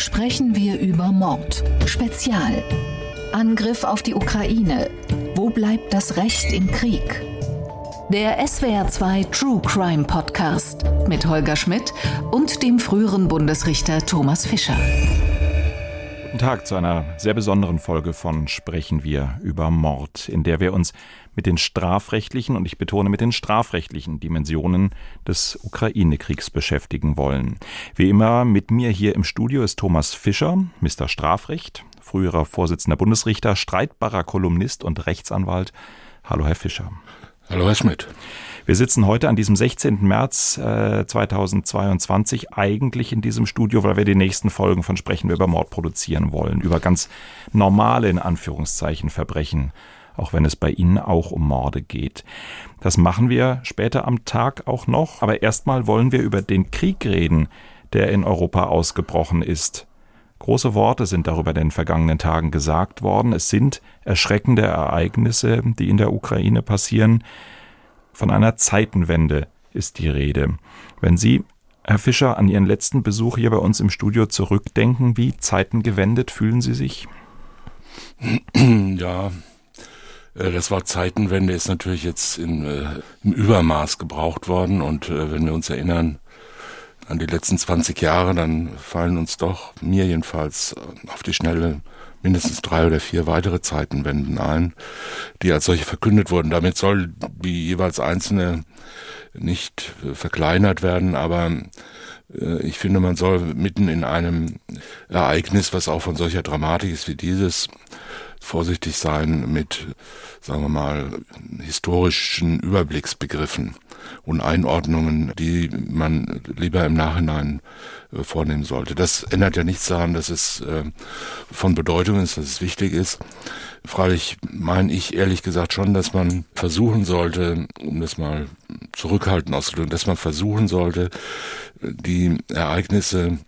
sprechen wir über Mord. Spezial. Angriff auf die Ukraine. Wo bleibt das Recht im Krieg? Der SWR2 True Crime Podcast mit Holger Schmidt und dem früheren Bundesrichter Thomas Fischer. Guten Tag zu einer sehr besonderen Folge von Sprechen wir über Mord, in der wir uns mit den strafrechtlichen und ich betone mit den strafrechtlichen Dimensionen des Ukraine-Kriegs beschäftigen wollen. Wie immer mit mir hier im Studio ist Thomas Fischer, Mr. Strafrecht, früherer Vorsitzender Bundesrichter, streitbarer Kolumnist und Rechtsanwalt. Hallo, Herr Fischer. Hallo, Herr Schmidt. Wir sitzen heute an diesem 16. März äh, 2022 eigentlich in diesem Studio, weil wir die nächsten Folgen von Sprechen wir über Mord produzieren wollen, über ganz normale, in Anführungszeichen, Verbrechen auch wenn es bei Ihnen auch um Morde geht. Das machen wir später am Tag auch noch, aber erstmal wollen wir über den Krieg reden, der in Europa ausgebrochen ist. Große Worte sind darüber in den vergangenen Tagen gesagt worden. Es sind erschreckende Ereignisse, die in der Ukraine passieren. Von einer Zeitenwende ist die Rede. Wenn Sie, Herr Fischer, an Ihren letzten Besuch hier bei uns im Studio zurückdenken, wie zeitengewendet fühlen Sie sich? Ja, äh, das Wort Zeitenwende ist natürlich jetzt in, äh, im Übermaß gebraucht worden und äh, wenn wir uns erinnern an die letzten 20 Jahre, dann fallen uns doch, mir jedenfalls, auf die Schnelle mindestens drei oder vier weitere Zeitenwenden ein, die als solche verkündet wurden. Damit soll die jeweils einzelne nicht äh, verkleinert werden, aber äh, ich finde, man soll mitten in einem Ereignis, was auch von solcher Dramatik ist wie dieses, vorsichtig sein mit, sagen wir mal, historischen Überblicksbegriffen und Einordnungen, die man lieber im Nachhinein äh, vornehmen sollte. Das ändert ja nichts daran, dass es äh, von Bedeutung ist, dass es wichtig ist. Freilich meine ich ehrlich gesagt schon, dass man versuchen sollte, um das mal zurückhaltend auszudrücken, dass man versuchen sollte, die Ereignisse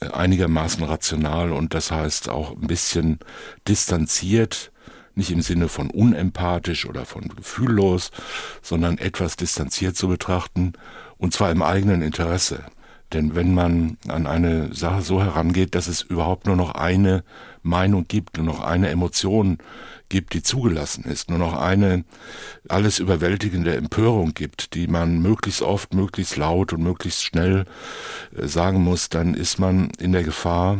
einigermaßen rational und das heißt auch ein bisschen distanziert, nicht im Sinne von unempathisch oder von gefühllos, sondern etwas distanziert zu betrachten und zwar im eigenen Interesse. Denn wenn man an eine Sache so herangeht, dass es überhaupt nur noch eine Meinung gibt, nur noch eine Emotion gibt, die zugelassen ist, nur noch eine alles überwältigende Empörung gibt, die man möglichst oft, möglichst laut und möglichst schnell äh, sagen muss, dann ist man in der Gefahr,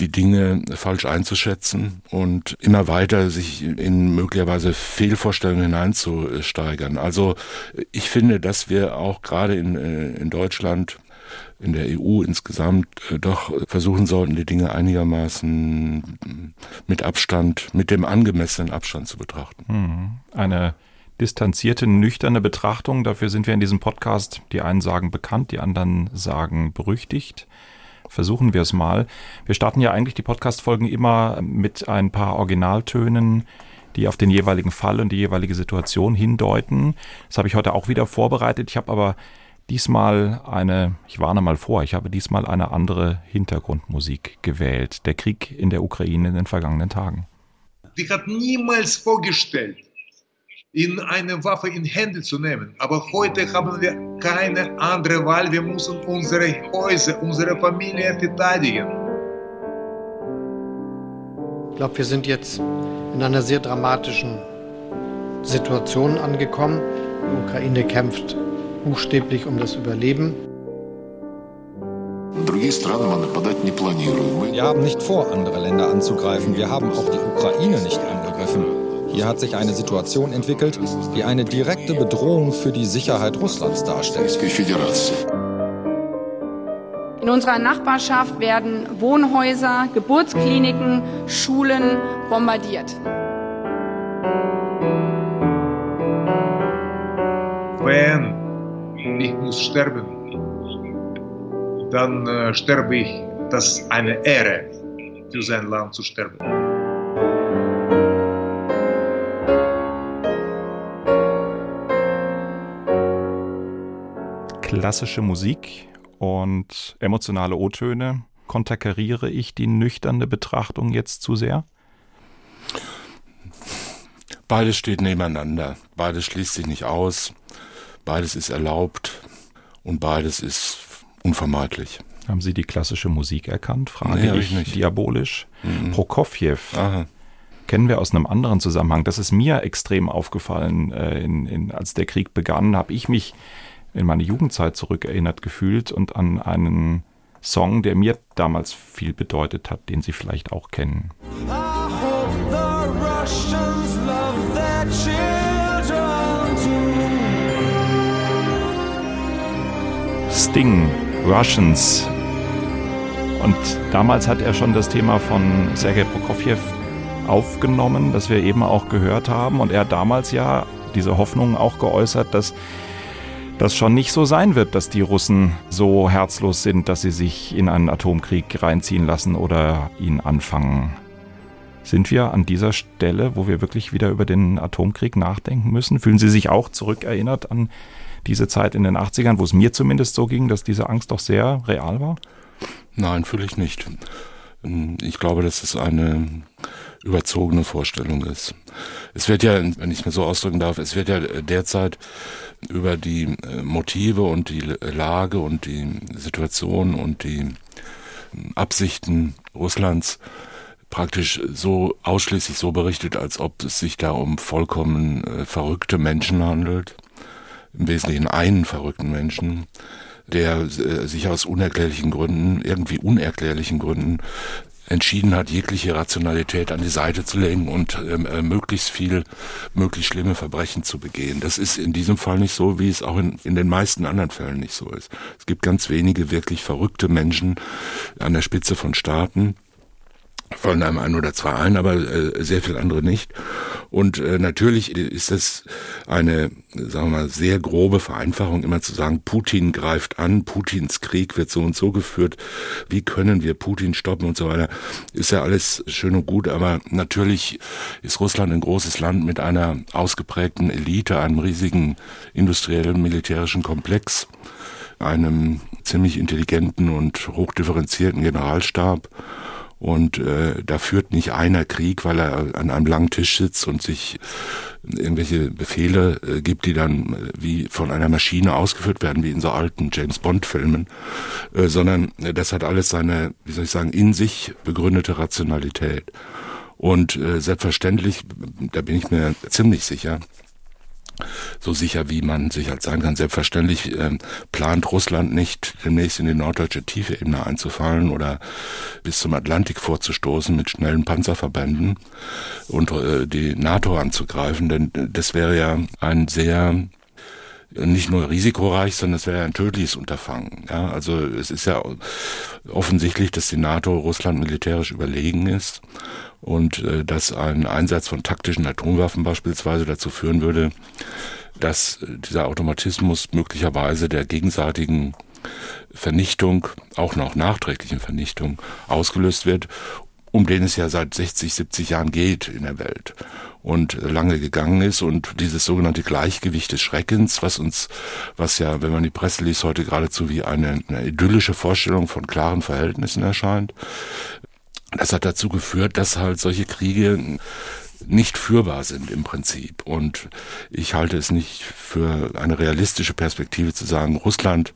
die Dinge falsch einzuschätzen und immer weiter sich in möglicherweise Fehlvorstellungen hineinzusteigern. Also ich finde, dass wir auch gerade in, äh, in Deutschland in der EU insgesamt äh, doch versuchen sollten, die Dinge einigermaßen mit Abstand, mit dem angemessenen Abstand zu betrachten. Mhm. Eine distanzierte, nüchterne Betrachtung, dafür sind wir in diesem Podcast, die einen sagen bekannt, die anderen sagen berüchtigt versuchen wir es mal. Wir starten ja eigentlich die Podcast-Folgen immer mit ein paar Originaltönen, die auf den jeweiligen Fall und die jeweilige Situation hindeuten. Das habe ich heute auch wieder vorbereitet. Ich habe aber diesmal eine, ich warne mal vor, ich habe diesmal eine andere Hintergrundmusik gewählt. Der Krieg in der Ukraine in den vergangenen Tagen. Die hat niemals vorgestellt, in eine Waffe in Hände zu nehmen. Aber heute haben wir keine andere Wahl. Wir müssen unsere Häuser, unsere Familie verteidigen. Ich glaube, wir sind jetzt in einer sehr dramatischen Situation angekommen. Die Ukraine kämpft buchstäblich um das Überleben. Wir haben nicht vor, andere Länder anzugreifen. Wir haben auch die Ukraine nicht angegriffen. Hier hat sich eine Situation entwickelt, die eine direkte Bedrohung für die Sicherheit Russlands darstellt. In unserer Nachbarschaft werden Wohnhäuser, Geburtskliniken, Schulen bombardiert. Wenn ich muss sterben, dann äh, sterbe ich. Das ist eine Ehre, für sein Land zu sterben. Klassische Musik und emotionale O-Töne. Konterkariere ich die nüchterne Betrachtung jetzt zu sehr? Beides steht nebeneinander. Beides schließt sich nicht aus. Beides ist erlaubt und beides ist unvermeidlich. Haben Sie die klassische Musik erkannt? Frage Nee, ich ich nicht. diabolisch. Mhm. Prokofjew Aha. kennen wir aus einem anderen Zusammenhang. Das ist mir extrem aufgefallen. Äh, in, in, als der Krieg begann, habe ich mich in meine Jugendzeit zurückerinnert gefühlt und an einen Song, der mir damals viel bedeutet hat, den Sie vielleicht auch kennen. I hope the Russians love their children too. Sting, Russians. Und damals hat er schon das Thema von Sergei Prokofjew aufgenommen, das wir eben auch gehört haben. Und er hat damals ja diese Hoffnung auch geäußert, dass das schon nicht so sein wird, dass die Russen so herzlos sind, dass sie sich in einen Atomkrieg reinziehen lassen oder ihn anfangen. Sind wir an dieser Stelle, wo wir wirklich wieder über den Atomkrieg nachdenken müssen? Fühlen Sie sich auch zurückerinnert an diese Zeit in den 80ern, wo es mir zumindest so ging, dass diese Angst doch sehr real war? Nein, fühle ich nicht. Ich glaube, dass es eine überzogene Vorstellung ist. Es wird ja, wenn ich es mir so ausdrücken darf, es wird ja derzeit über die äh, Motive und die Lage und die Situation und die Absichten Russlands praktisch so ausschließlich so berichtet, als ob es sich da um vollkommen äh, verrückte Menschen handelt. Im Wesentlichen einen verrückten Menschen, der äh, sich aus unerklärlichen Gründen, irgendwie unerklärlichen Gründen, entschieden hat, jegliche Rationalität an die Seite zu legen und ähm, äh, möglichst viel, möglichst schlimme Verbrechen zu begehen. Das ist in diesem Fall nicht so, wie es auch in, in den meisten anderen Fällen nicht so ist. Es gibt ganz wenige wirklich verrückte Menschen an der Spitze von Staaten, von einem ein oder zwei ein, aber äh, sehr viel andere nicht. Und äh, natürlich ist das eine, sagen wir mal, sehr grobe Vereinfachung, immer zu sagen, Putin greift an, Putins Krieg wird so und so geführt, wie können wir Putin stoppen und so weiter. Ist ja alles schön und gut, aber natürlich ist Russland ein großes Land mit einer ausgeprägten Elite, einem riesigen industriellen militärischen Komplex, einem ziemlich intelligenten und hochdifferenzierten Generalstab und äh, da führt nicht einer Krieg, weil er an einem langen Tisch sitzt und sich irgendwelche Befehle äh, gibt, die dann äh, wie von einer Maschine ausgeführt werden, wie in so alten James Bond-Filmen, äh, sondern äh, das hat alles seine, wie soll ich sagen, in sich begründete Rationalität. Und äh, selbstverständlich, da bin ich mir ziemlich sicher, so sicher wie man sich halt sein kann. Selbstverständlich ähm, plant Russland nicht, demnächst in die norddeutsche Tiefebene einzufallen oder bis zum Atlantik vorzustoßen mit schnellen Panzerverbänden und äh, die NATO anzugreifen, denn das wäre ja ein sehr nicht nur risikoreich, sondern es wäre ein tödliches Unterfangen. Ja, also es ist ja offensichtlich, dass die NATO Russland militärisch überlegen ist und äh, dass ein Einsatz von taktischen Atomwaffen beispielsweise dazu führen würde, dass dieser Automatismus möglicherweise der gegenseitigen Vernichtung, auch noch nachträglichen Vernichtung, ausgelöst wird, um den es ja seit 60, 70 Jahren geht in der Welt und lange gegangen ist und dieses sogenannte Gleichgewicht des Schreckens, was uns, was ja, wenn man die Presse liest, heute geradezu wie eine, eine idyllische Vorstellung von klaren Verhältnissen erscheint, das hat dazu geführt, dass halt solche Kriege nicht führbar sind im Prinzip. Und ich halte es nicht für eine realistische Perspektive zu sagen, Russland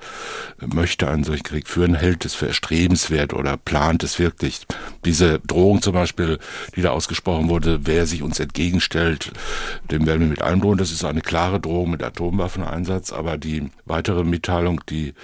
möchte einen solchen Krieg führen, hält es für erstrebenswert oder plant es wirklich. Diese Drohung zum Beispiel, die da ausgesprochen wurde, wer sich uns entgegenstellt, dem werden wir mit allem drohen. Das ist eine klare Drohung mit Atomwaffeneinsatz, aber die weitere Mitteilung, die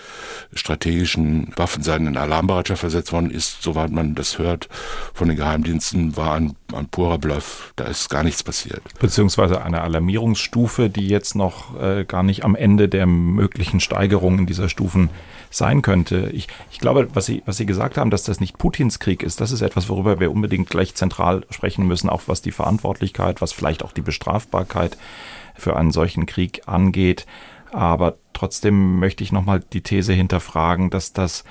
strategischen Waffen seien in Alarmbereitschaft versetzt worden ist, soweit man das hört von den Geheimdiensten, war ein, ein purer Bluff. Da ist gar nichts passiert. Beziehungsweise eine Alarmierungsstufe, die jetzt noch äh, gar nicht am Ende der möglichen Steigerungen dieser Stufen sein könnte. Ich, ich glaube, was Sie, was Sie gesagt haben, dass das nicht Putins Krieg ist, das ist etwas, worüber wir unbedingt gleich zentral sprechen müssen, auch was die Verantwortlichkeit, was vielleicht auch die Bestrafbarkeit für einen solchen Krieg angeht. Aber trotzdem möchte ich nochmal die These hinterfragen, dass das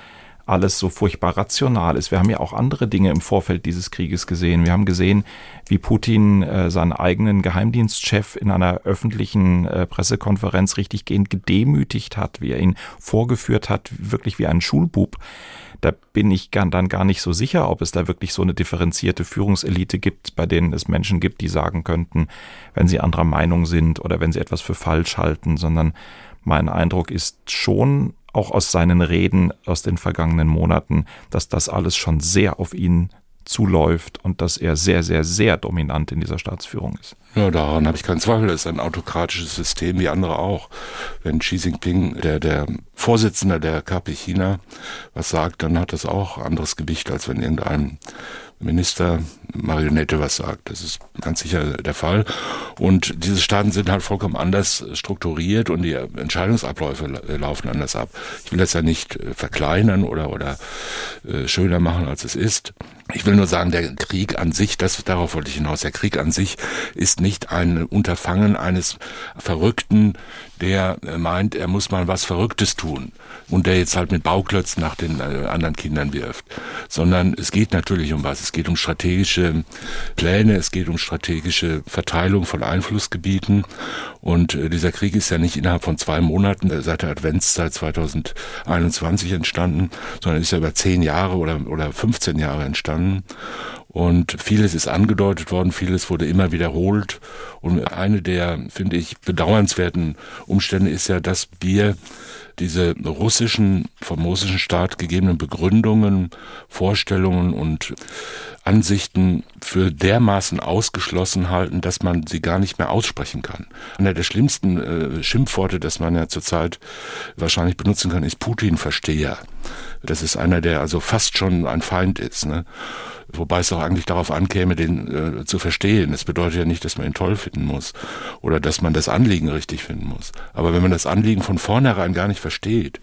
alles so furchtbar rational ist. Wir haben ja auch andere Dinge im Vorfeld dieses Krieges gesehen. Wir haben gesehen, wie Putin äh, seinen eigenen Geheimdienstchef in einer öffentlichen äh, Pressekonferenz richtiggehend gedemütigt hat, wie er ihn vorgeführt hat, wirklich wie ein Schulbub. Da bin ich dann gar nicht so sicher, ob es da wirklich so eine differenzierte Führungselite gibt, bei denen es Menschen gibt, die sagen könnten, wenn sie anderer Meinung sind oder wenn sie etwas für falsch halten, sondern mein Eindruck ist schon auch aus seinen Reden aus den vergangenen Monaten, dass das alles schon sehr auf ihn zuläuft und dass er sehr, sehr, sehr dominant in dieser Staatsführung ist. Ja, daran habe ich keinen Zweifel. Das ist ein autokratisches System wie andere auch. Wenn Xi Jinping, der, der Vorsitzende der KP China, was sagt, dann hat das auch anderes Gewicht, als wenn irgendein Minister Marionette was sagt. Das ist ganz sicher der Fall. Und diese Staaten sind halt vollkommen anders strukturiert und die Entscheidungsabläufe laufen anders ab. Ich will das ja nicht äh, verkleinern oder, oder äh, schöner machen, als es ist. Ich will nur sagen, der Krieg an sich, das, darauf wollte ich hinaus, der Krieg an sich ist nicht ein Unterfangen eines Verrückten, der äh, meint, er muss mal was Verrücktes tun und der jetzt halt mit Bauklötzen nach den äh, anderen Kindern wirft, sondern es geht natürlich um was. Es geht um strategische Pläne, es geht um strategische Verteilung von Einflussgebieten. Und äh, dieser Krieg ist ja nicht innerhalb von zwei Monaten seit der Adventszeit 2021 entstanden, sondern ist ja über zehn Jahre oder, oder 15 Jahre entstanden und vieles ist angedeutet worden, vieles wurde immer wiederholt. Und eine der, finde ich, bedauernswerten Umstände ist ja, dass wir diese russischen, vom russischen Staat gegebenen Begründungen, Vorstellungen und Ansichten für dermaßen ausgeschlossen halten, dass man sie gar nicht mehr aussprechen kann. Einer der schlimmsten äh, Schimpfworte, das man ja zurzeit wahrscheinlich benutzen kann, ist Putin-Versteher. Das ist einer, der also fast schon ein Feind ist. Ne? Wobei es auch eigentlich darauf ankäme, den äh, zu verstehen. Das bedeutet ja nicht, dass man ihn toll finden muss oder dass man das Anliegen richtig finden muss. Aber wenn man das Anliegen von vornherein gar nicht versteht,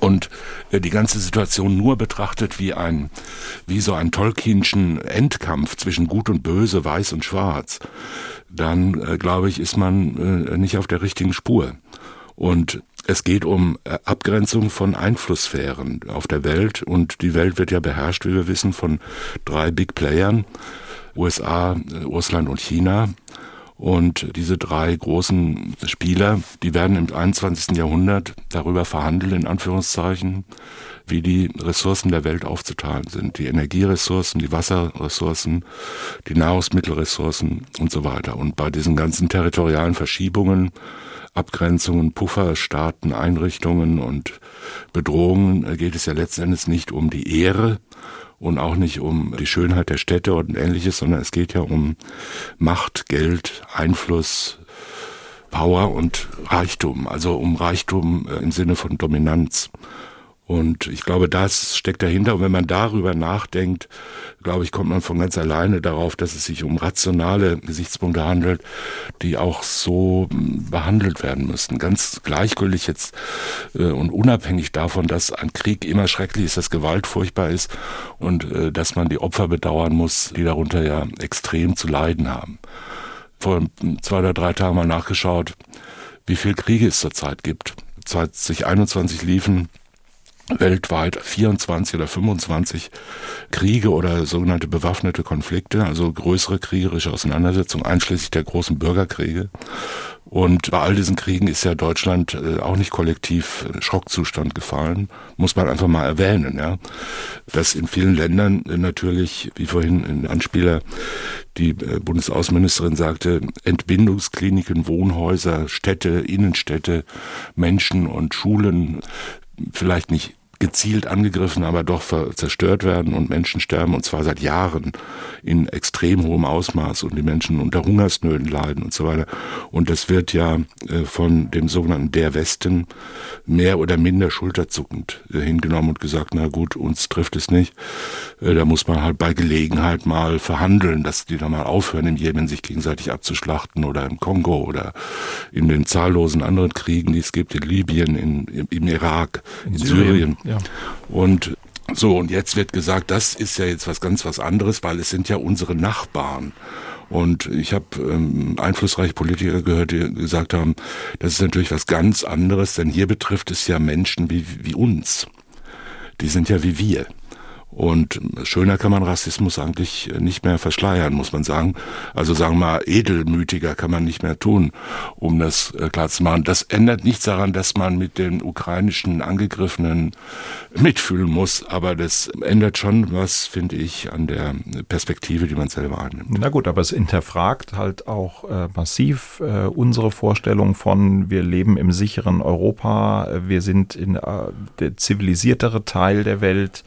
und äh, die ganze Situation nur betrachtet wie ein, wie so ein Tolkienschen Endkampf zwischen Gut und Böse, Weiß und Schwarz, dann äh, glaube ich, ist man äh, nicht auf der richtigen Spur. Und es geht um äh, Abgrenzung von Einflusssphären auf der Welt und die Welt wird ja beherrscht, wie wir wissen, von drei Big Playern, USA, äh, Russland und China. Und diese drei großen Spieler, die werden im 21. Jahrhundert darüber verhandeln, in Anführungszeichen, wie die Ressourcen der Welt aufzuteilen sind. Die Energieressourcen, die Wasserressourcen, die Nahrungsmittelressourcen und so weiter. Und bei diesen ganzen territorialen Verschiebungen Abgrenzungen, Pufferstaaten, Einrichtungen und Bedrohungen äh, geht es ja letztendlich nicht um die Ehre und auch nicht um die Schönheit der Städte und ähnliches, sondern es geht ja um Macht, Geld, Einfluss, Power und Reichtum, also um Reichtum äh, im Sinne von Dominanz. Und ich glaube, das steckt dahinter. Und wenn man darüber nachdenkt, glaube ich, kommt man von ganz alleine darauf, dass es sich um rationale Gesichtspunkte handelt, die auch so hm, behandelt werden müssten. Ganz gleichgültig jetzt äh, und unabhängig davon, dass ein Krieg immer schrecklich ist, dass Gewalt furchtbar ist und äh, dass man die Opfer bedauern muss, die darunter ja extrem zu leiden haben. Vor zwei oder drei Tagen mal nachgeschaut, wie viel Kriege es zurzeit gibt. 2021 liefen weltweit 24 oder 25 Kriege oder sogenannte bewaffnete Konflikte, also größere kriegerische Auseinandersetzungen, einschließlich der großen Bürgerkriege. Und bei all diesen Kriegen ist ja Deutschland äh, auch nicht kollektiv Schockzustand gefallen, muss man einfach mal erwähnen, ja. Dass in vielen Ländern natürlich, wie vorhin in Anspieler die äh, Bundesaußenministerin sagte, Entbindungskliniken, Wohnhäuser, Städte, Innenstädte, Menschen und Schulen vielleicht nicht gezielt angegriffen, aber doch zerstört werden und Menschen sterben und zwar seit Jahren in extrem hohem Ausmaß und die Menschen unter Hungersnöten leiden und so weiter. Und das wird ja äh, von dem sogenannten Der Westen mehr oder minder schulterzuckend äh, hingenommen und gesagt, na gut, uns trifft es nicht. Äh, da muss man halt bei Gelegenheit mal verhandeln, dass die da mal aufhören, im Jemen sich gegenseitig abzuschlachten oder im Kongo oder in den zahllosen anderen Kriegen, die es gibt, in Libyen, in, im Irak, in, in Syrien. Syrien. Ja. Und so, und jetzt wird gesagt, das ist ja jetzt was ganz was anderes, weil es sind ja unsere Nachbarn. Und ich habe ähm, einflussreiche Politiker gehört, die gesagt haben, das ist natürlich was ganz anderes, denn hier betrifft es ja Menschen wie, wie uns. Die sind ja wie wir. Und schöner kann man Rassismus eigentlich nicht mehr verschleiern, muss man sagen. Also sagen wir mal, edelmütiger kann man nicht mehr tun, um das äh, klar zu machen. Das ändert nichts daran, dass man mit den ukrainischen Angegriffenen mitfühlen muss, aber das ändert schon was, finde ich, an der Perspektive, die man selber annimmt. Na gut, aber es hinterfragt halt auch äh, massiv äh, unsere Vorstellung von, wir leben im sicheren Europa, äh, wir sind in äh, der zivilisiertere Teil der Welt.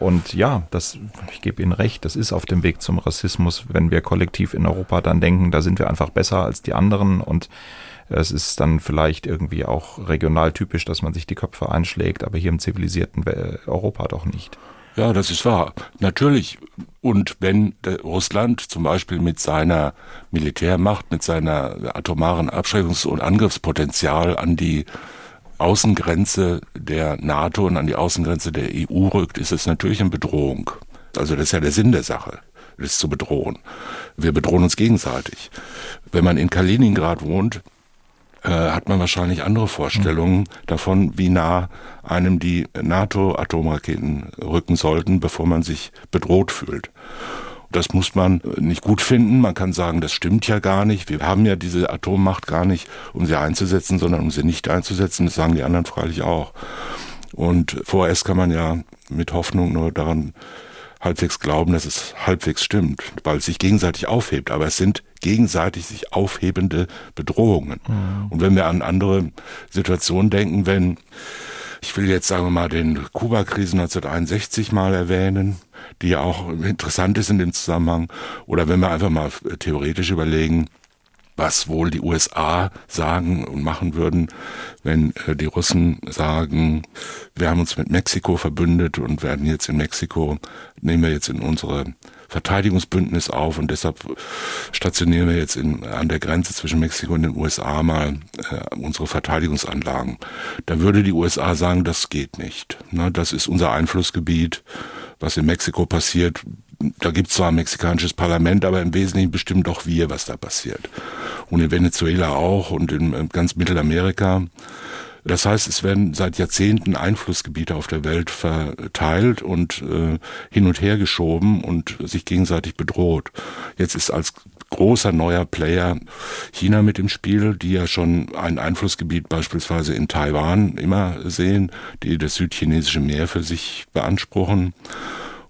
Und ja, das, ich gebe Ihnen recht, das ist auf dem Weg zum Rassismus, wenn wir kollektiv in Europa dann denken, da sind wir einfach besser als die anderen und es ist dann vielleicht irgendwie auch regional typisch, dass man sich die Köpfe einschlägt, aber hier im zivilisierten Europa doch nicht. Ja, das ist wahr. Natürlich. Und wenn Russland zum Beispiel mit seiner Militärmacht, mit seiner atomaren Abschreckungs- und Angriffspotenzial an die Außengrenze der NATO und an die Außengrenze der EU rückt, ist es natürlich eine Bedrohung. Also das ist ja der Sinn der Sache, das zu bedrohen. Wir bedrohen uns gegenseitig. Wenn man in Kaliningrad wohnt, äh, hat man wahrscheinlich andere Vorstellungen davon, wie nah einem die NATO-Atomraketen rücken sollten, bevor man sich bedroht fühlt. Das muss man nicht gut finden. Man kann sagen, das stimmt ja gar nicht. Wir haben ja diese Atommacht gar nicht, um sie einzusetzen, sondern um sie nicht einzusetzen. Das sagen die anderen freilich auch. Und vorerst kann man ja mit Hoffnung nur daran halbwegs glauben, dass es halbwegs stimmt, weil es sich gegenseitig aufhebt. Aber es sind gegenseitig sich aufhebende Bedrohungen. Mhm. Und wenn wir an andere Situationen denken, wenn ich will jetzt sagen wir mal den Kuba-Krisen 1961 mal erwähnen, die ja auch interessant ist in dem Zusammenhang. Oder wenn wir einfach mal theoretisch überlegen, was wohl die USA sagen und machen würden, wenn äh, die Russen sagen, wir haben uns mit Mexiko verbündet und werden jetzt in Mexiko, nehmen wir jetzt in unsere Verteidigungsbündnis auf und deshalb stationieren wir jetzt in, an der Grenze zwischen Mexiko und den USA mal äh, unsere Verteidigungsanlagen. Da würde die USA sagen, das geht nicht. Ne, das ist unser Einflussgebiet. Was in Mexiko passiert, da gibt es zwar ein mexikanisches Parlament, aber im Wesentlichen bestimmen doch wir, was da passiert. Und in Venezuela auch und in ganz Mittelamerika. Das heißt, es werden seit Jahrzehnten Einflussgebiete auf der Welt verteilt und äh, hin und her geschoben und sich gegenseitig bedroht. Jetzt ist als großer neuer Player China mit im Spiel, die ja schon ein Einflussgebiet beispielsweise in Taiwan immer sehen, die das südchinesische Meer für sich beanspruchen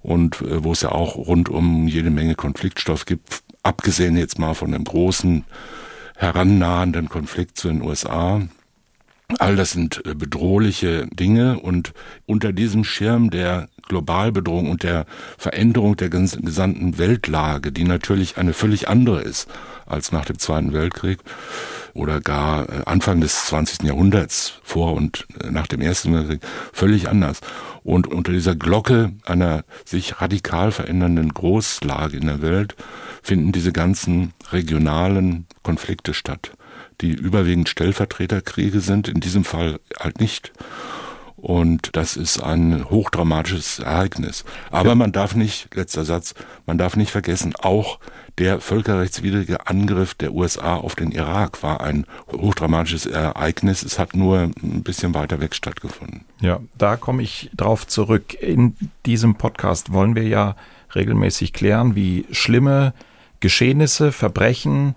und äh, wo es ja auch rund um jede Menge Konfliktstoff gibt, abgesehen jetzt mal von einem großen herannahenden Konflikt zu den USA. All das sind äh, bedrohliche Dinge und unter diesem Schirm der Globalbedrohung und der Veränderung der gesamten Weltlage, die natürlich eine völlig andere ist als nach dem Zweiten Weltkrieg oder gar äh, Anfang des 20. Jahrhunderts vor und äh, nach dem Ersten Weltkrieg, völlig anders. Und unter dieser Glocke einer sich radikal verändernden Großlage in der Welt finden diese ganzen regionalen Konflikte statt die überwiegend Stellvertreterkriege sind, in diesem Fall halt nicht. Und das ist ein hochdramatisches Ereignis. Aber man darf nicht, letzter Satz, man darf nicht vergessen, auch der völkerrechtswidrige Angriff der USA auf den Irak war ein hochdramatisches Ereignis. Es hat nur ein bisschen weiter weg stattgefunden. Ja, da komme ich drauf zurück. In diesem Podcast wollen wir ja regelmäßig klären, wie schlimme Geschehnisse, Verbrechen,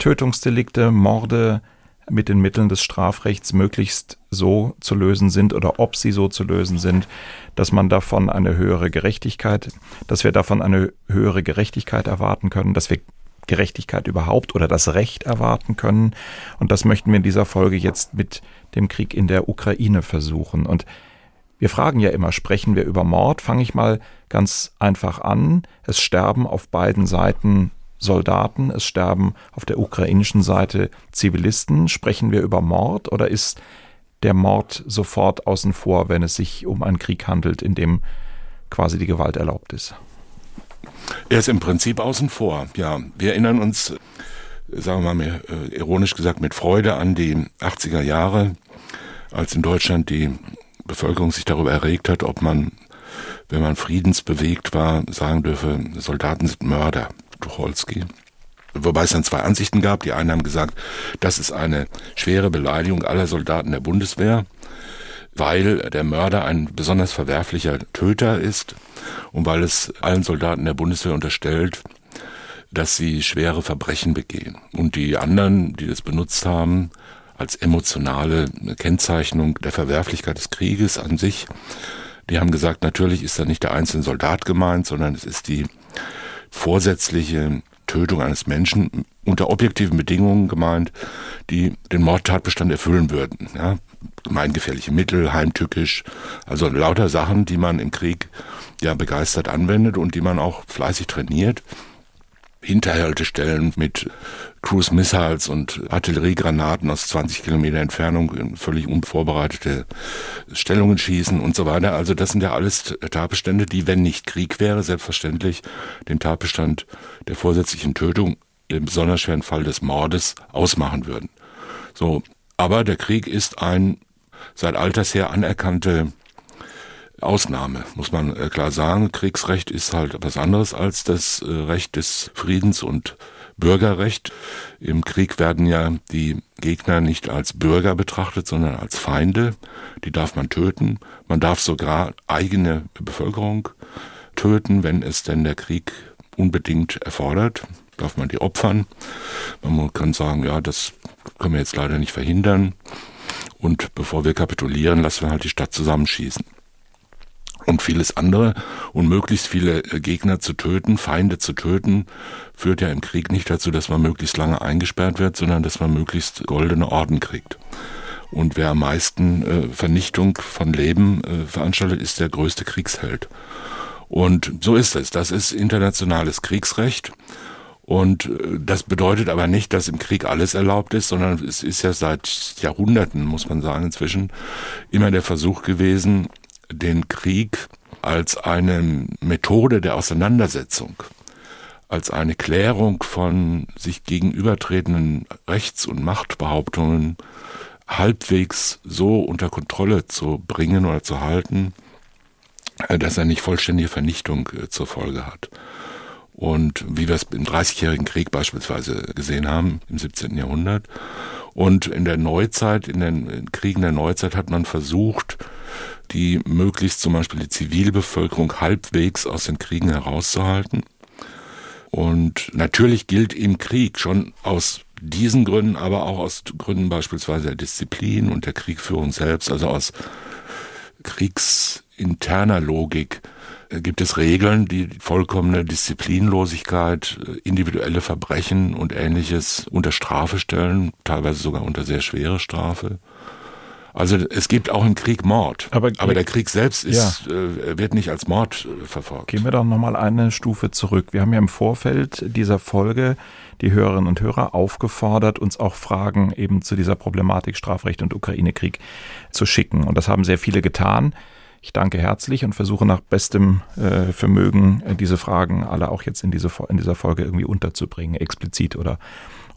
Tötungsdelikte, Morde mit den Mitteln des Strafrechts möglichst so zu lösen sind oder ob sie so zu lösen sind, dass man davon eine höhere Gerechtigkeit, dass wir davon eine höhere Gerechtigkeit erwarten können, dass wir Gerechtigkeit überhaupt oder das Recht erwarten können. Und das möchten wir in dieser Folge jetzt mit dem Krieg in der Ukraine versuchen. Und wir fragen ja immer, sprechen wir über Mord? Fange ich mal ganz einfach an. Es sterben auf beiden Seiten Soldaten, es sterben auf der ukrainischen Seite Zivilisten. Sprechen wir über Mord oder ist der Mord sofort außen vor, wenn es sich um einen Krieg handelt, in dem quasi die Gewalt erlaubt ist? Er ist im Prinzip außen vor, ja. Wir erinnern uns, sagen wir mal äh, ironisch gesagt, mit Freude an die 80er Jahre, als in Deutschland die Bevölkerung sich darüber erregt hat, ob man, wenn man friedensbewegt war, sagen dürfe, Soldaten sind Mörder. Tucholsky. Wobei es dann zwei Ansichten gab. Die einen haben gesagt, das ist eine schwere Beleidigung aller Soldaten der Bundeswehr, weil der Mörder ein besonders verwerflicher Töter ist. und weil es allen Soldaten der Bundeswehr unterstellt, dass sie schwere Verbrechen begehen. Und die anderen, die das benutzt haben, als emotionale Kennzeichnung der Verwerflichkeit des Krieges an sich, die haben gesagt, natürlich ist da nicht der einzelne Soldat gemeint, sondern es ist die vorsätzliche Tötung eines Menschen unter objektiven Bedingungen gemeint, die den Mordtatbestand erfüllen würden. Ja, gemeingefährliche Mittel, heimtückisch, also lauter Sachen, die man im Krieg ja begeistert anwendet und die man auch fleißig trainiert. Hinterhaltestellen mit Cruise Missiles und Artilleriegranaten aus 20 Kilometer Entfernung in völlig unvorbereitete Stellungen schießen und so weiter. Also das sind ja alles Tatbestände, die, wenn nicht Krieg wäre, selbstverständlich den Tatbestand der vorsätzlichen Tötung im besonders schweren Fall des Mordes ausmachen würden. So. Aber der Krieg ist ein seit alters her anerkannte Ausnahme, muss man äh, klar sagen. Kriegsrecht ist halt was anderes als das äh, Recht des Friedens und Bürgerrecht. Im Krieg werden ja die Gegner nicht als Bürger betrachtet, sondern als Feinde. Die darf man töten. Man darf sogar eigene Bevölkerung töten, wenn es denn der Krieg unbedingt erfordert. Darf man die opfern. Man kann sagen, ja, das können wir jetzt leider nicht verhindern. Und bevor wir kapitulieren, lassen wir halt die Stadt zusammenschießen und vieles andere und möglichst viele äh, Gegner zu töten, Feinde zu töten, führt ja im Krieg nicht dazu, dass man möglichst lange eingesperrt wird, sondern dass man möglichst goldene Orden kriegt. Und wer am meisten äh, Vernichtung von Leben äh, veranstaltet, ist der größte Kriegsheld. Und so ist es. Das ist internationales Kriegsrecht. Und das bedeutet aber nicht, dass im Krieg alles erlaubt ist, sondern es ist ja seit Jahrhunderten, muss man sagen, inzwischen immer der Versuch gewesen, den Krieg als eine Methode der Auseinandersetzung, als eine Klärung von sich gegenübertretenden Rechts- und Machtbehauptungen halbwegs so unter Kontrolle zu bringen oder zu halten, äh, dass er nicht vollständige Vernichtung äh, zur Folge hat. Und wie wir es im Dreißigjährigen Krieg beispielsweise gesehen haben, im 17. Jahrhundert. Und in der Neuzeit, in den Kriegen der Neuzeit hat man versucht, die möglichst zum Beispiel die Zivilbevölkerung halbwegs aus den Kriegen herauszuhalten. Und natürlich gilt im Krieg schon aus diesen Gründen, aber auch aus Gründen beispielsweise der Disziplin und der Kriegführung selbst, also aus kriegsinterner Logik, äh, gibt es Regeln, die vollkommene Disziplinlosigkeit, äh, individuelle Verbrechen und ähnliches unter Strafe stellen, teilweise sogar unter sehr schwere Strafe. Also es gibt auch im Krieg Mord, aber, aber der Krieg selbst ist, ja. äh, wird nicht als Mord äh, verfolgt. Gehen wir doch nochmal eine Stufe zurück. Wir haben ja im Vorfeld dieser Folge die Hörerinnen und Hörer aufgefordert, uns auch Fragen eben zu dieser Problematik Strafrecht und Ukraine-Krieg zu schicken. Und das haben sehr viele getan. Ich danke herzlich und versuche nach bestem äh, Vermögen äh, diese Fragen alle auch jetzt in, diese, in dieser Folge irgendwie unterzubringen, explizit oder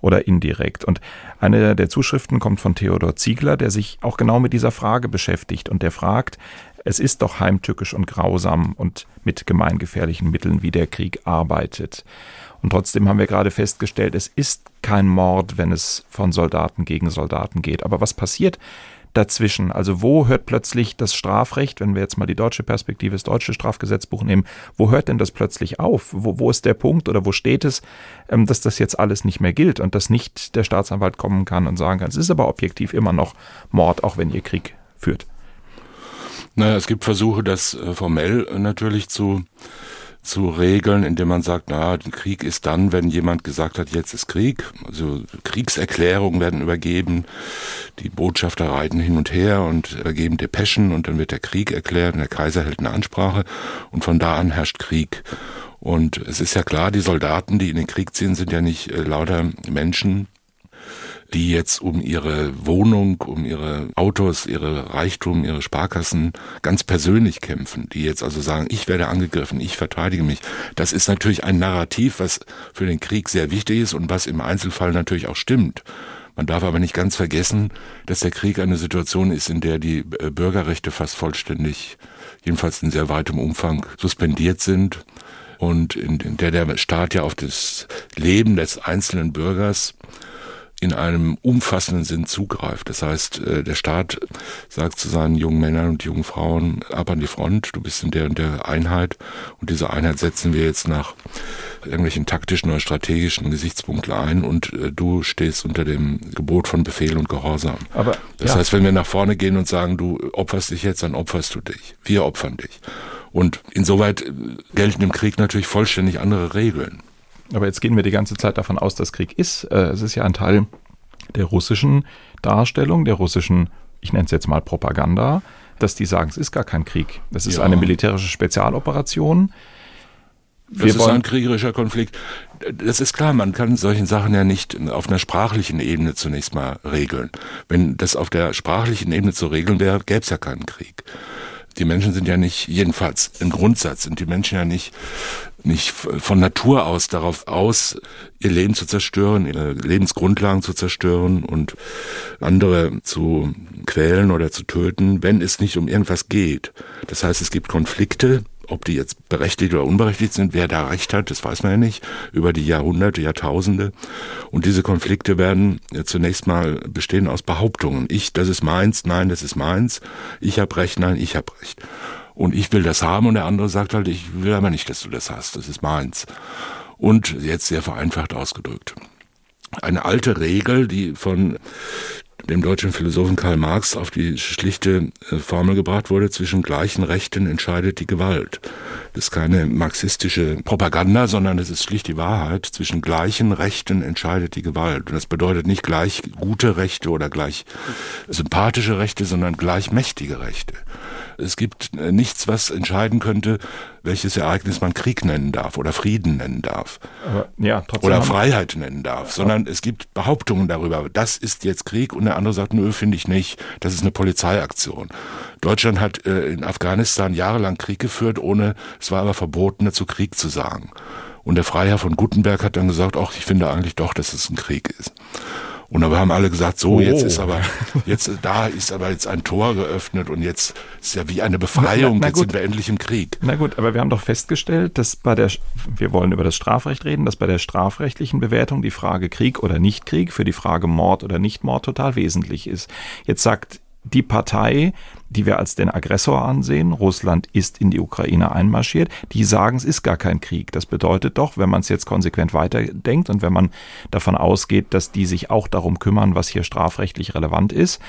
oder indirekt. Und eine der Zuschriften kommt von Theodor Ziegler, der sich auch genau mit dieser Frage beschäftigt und der fragt, es ist doch heimtückisch und grausam und mit gemeingefährlichen Mitteln, wie der Krieg arbeitet. Und trotzdem haben wir gerade festgestellt, es ist kein Mord, wenn es von Soldaten gegen Soldaten geht. Aber was passiert, dazwischen? Also wo hört plötzlich das Strafrecht, wenn wir jetzt mal die deutsche Perspektive, das deutsche Strafgesetzbuch nehmen, wo hört denn das plötzlich auf? Wo, wo ist der Punkt oder wo steht es, ähm, dass das jetzt alles nicht mehr gilt und dass nicht der Staatsanwalt kommen kann und sagen kann, es ist aber objektiv immer noch Mord, auch wenn ihr Krieg führt? Naja, es gibt Versuche, das äh, formell natürlich zu zu regeln, indem man sagt, na, Krieg ist dann, wenn jemand gesagt hat, jetzt ist Krieg. Also Kriegserklärungen werden übergeben, die Botschafter reiten hin und her und übergeben Depeschen und dann wird der Krieg erklärt und der Kaiser hält eine Ansprache und von da an herrscht Krieg. Und es ist ja klar, die Soldaten, die in den Krieg ziehen, sind ja nicht äh, lauter Menschen, die jetzt um ihre Wohnung, um ihre Autos, ihre Reichtum, ihre Sparkassen ganz persönlich kämpfen, die jetzt also sagen, ich werde angegriffen, ich verteidige mich. Das ist natürlich ein Narrativ, was für den Krieg sehr wichtig ist und was im Einzelfall natürlich auch stimmt. Man darf aber nicht ganz vergessen, dass der Krieg eine Situation ist, in der die äh, Bürgerrechte fast vollständig, jedenfalls in sehr weitem Umfang, suspendiert sind und in, der der Staat ja auf das Leben des einzelnen Bürgers in einem umfassenden Sinn zugreift. Das heißt, äh, der Staat sagt zu seinen jungen Männern und jungen Frauen, ab an die Front, du bist in der und der Einheit und diese Einheit setzen wir jetzt nach irgendwelchen taktischen oder strategischen Gesichtspunkten ein und äh, du stehst unter dem Gebot von Befehl und Gehorsam. Aber das ja. heißt, wenn wir nach vorne gehen und sagen, du opferst dich jetzt, dann opferst du dich. Wir opfern dich. Und insoweit äh, gelten im Krieg natürlich vollständig andere Regeln. Aber jetzt gehen wir die ganze Zeit davon aus, dass Krieg ist. Äh, Es ist ja ein Teil der russischen Darstellung, der russischen, ich nenne es jetzt mal Propaganda, dass die sagen, es ist gar kein Krieg. Das ist Ja. eine militärische Spezialoperation. Das ist ein kriegerischer Konflikt. Das ist klar, man kann solchen Sachen ja nicht auf einer sprachlichen Ebene zunächst mal regeln. Wenn das auf der sprachlichen Ebene zu regeln wäre, gäbe es ja keinen Krieg. Die Menschen sind ja nicht, jedenfalls im Grundsatz, sind die Menschen ja nicht, nicht von Natur aus darauf aus, ihr Leben zu zerstören, ihre Lebensgrundlagen zu zerstören und andere zu quälen oder zu töten, wenn es nicht um irgendwas geht. Das heißt, es gibt Konflikte, ob die jetzt berechtigt oder unberechtigt sind, wer da recht hat, das weiß man ja nicht, über die Jahrhunderte, Jahrtausende. Und diese Konflikte werden zunächst mal bestehen aus Behauptungen. Ich, das ist meins, nein, das ist meins. Ich habe recht, nein, ich habe recht. Und ich will das haben und der andere sagt halt, ich will aber nicht, dass du das hast, das ist meins. Und jetzt sehr vereinfacht ausgedrückt. Eine alte Regel, die von dem deutschen Philosophen Karl Marx auf die schlichte äh, Formel gebracht wurde, zwischen gleichen Rechten entscheidet die Gewalt. Das ist keine marxistische Propaganda, sondern es ist schlicht die Wahrheit. Zwischen gleichen Rechten entscheidet die Gewalt. Und das bedeutet nicht gleich gute Rechte oder gleich sympathische Rechte, sondern gleich mächtige Rechte. Es gibt äh, nichts, was entscheiden könnte, welches Ereignis man Krieg nennen darf oder Frieden nennen darf ja, oder Freiheit nennen darf, sondern es gibt Behauptungen darüber, das ist jetzt Krieg und der andere sagt, nö, finde ich nicht, das ist eine Polizeiaktion. Deutschland hat äh, in Afghanistan jahrelang Krieg geführt, ohne, es war aber verboten, dazu Krieg zu sagen. Und der Freiherr von Gutenberg hat dann gesagt, ach, ich finde eigentlich doch, dass es ein Krieg ist. Und da haben alle gesagt, so, Oh. jetzt ist aber, jetzt, da ist aber jetzt ein Tor geöffnet und jetzt ist ja wie eine Befreiung, Na- na jetzt gut. sind wir endlich im Krieg. Na gut, aber wir haben doch festgestellt, dass bei der, wir wollen über das Strafrecht reden, dass bei der strafrechtlichen Bewertung die Frage Krieg oder Nicht-Krieg für die Frage Mord oder Nicht-Mord total wesentlich ist. Jetzt sagt die Partei, die wir als den Aggressor ansehen, Russland ist in die Ukraine einmarschiert, die sagen, es ist gar kein Krieg. Das bedeutet doch, wenn man es jetzt konsequent weiterdenkt und wenn man davon ausgeht, dass die sich auch darum kümmern, was hier strafrechtlich relevant ist,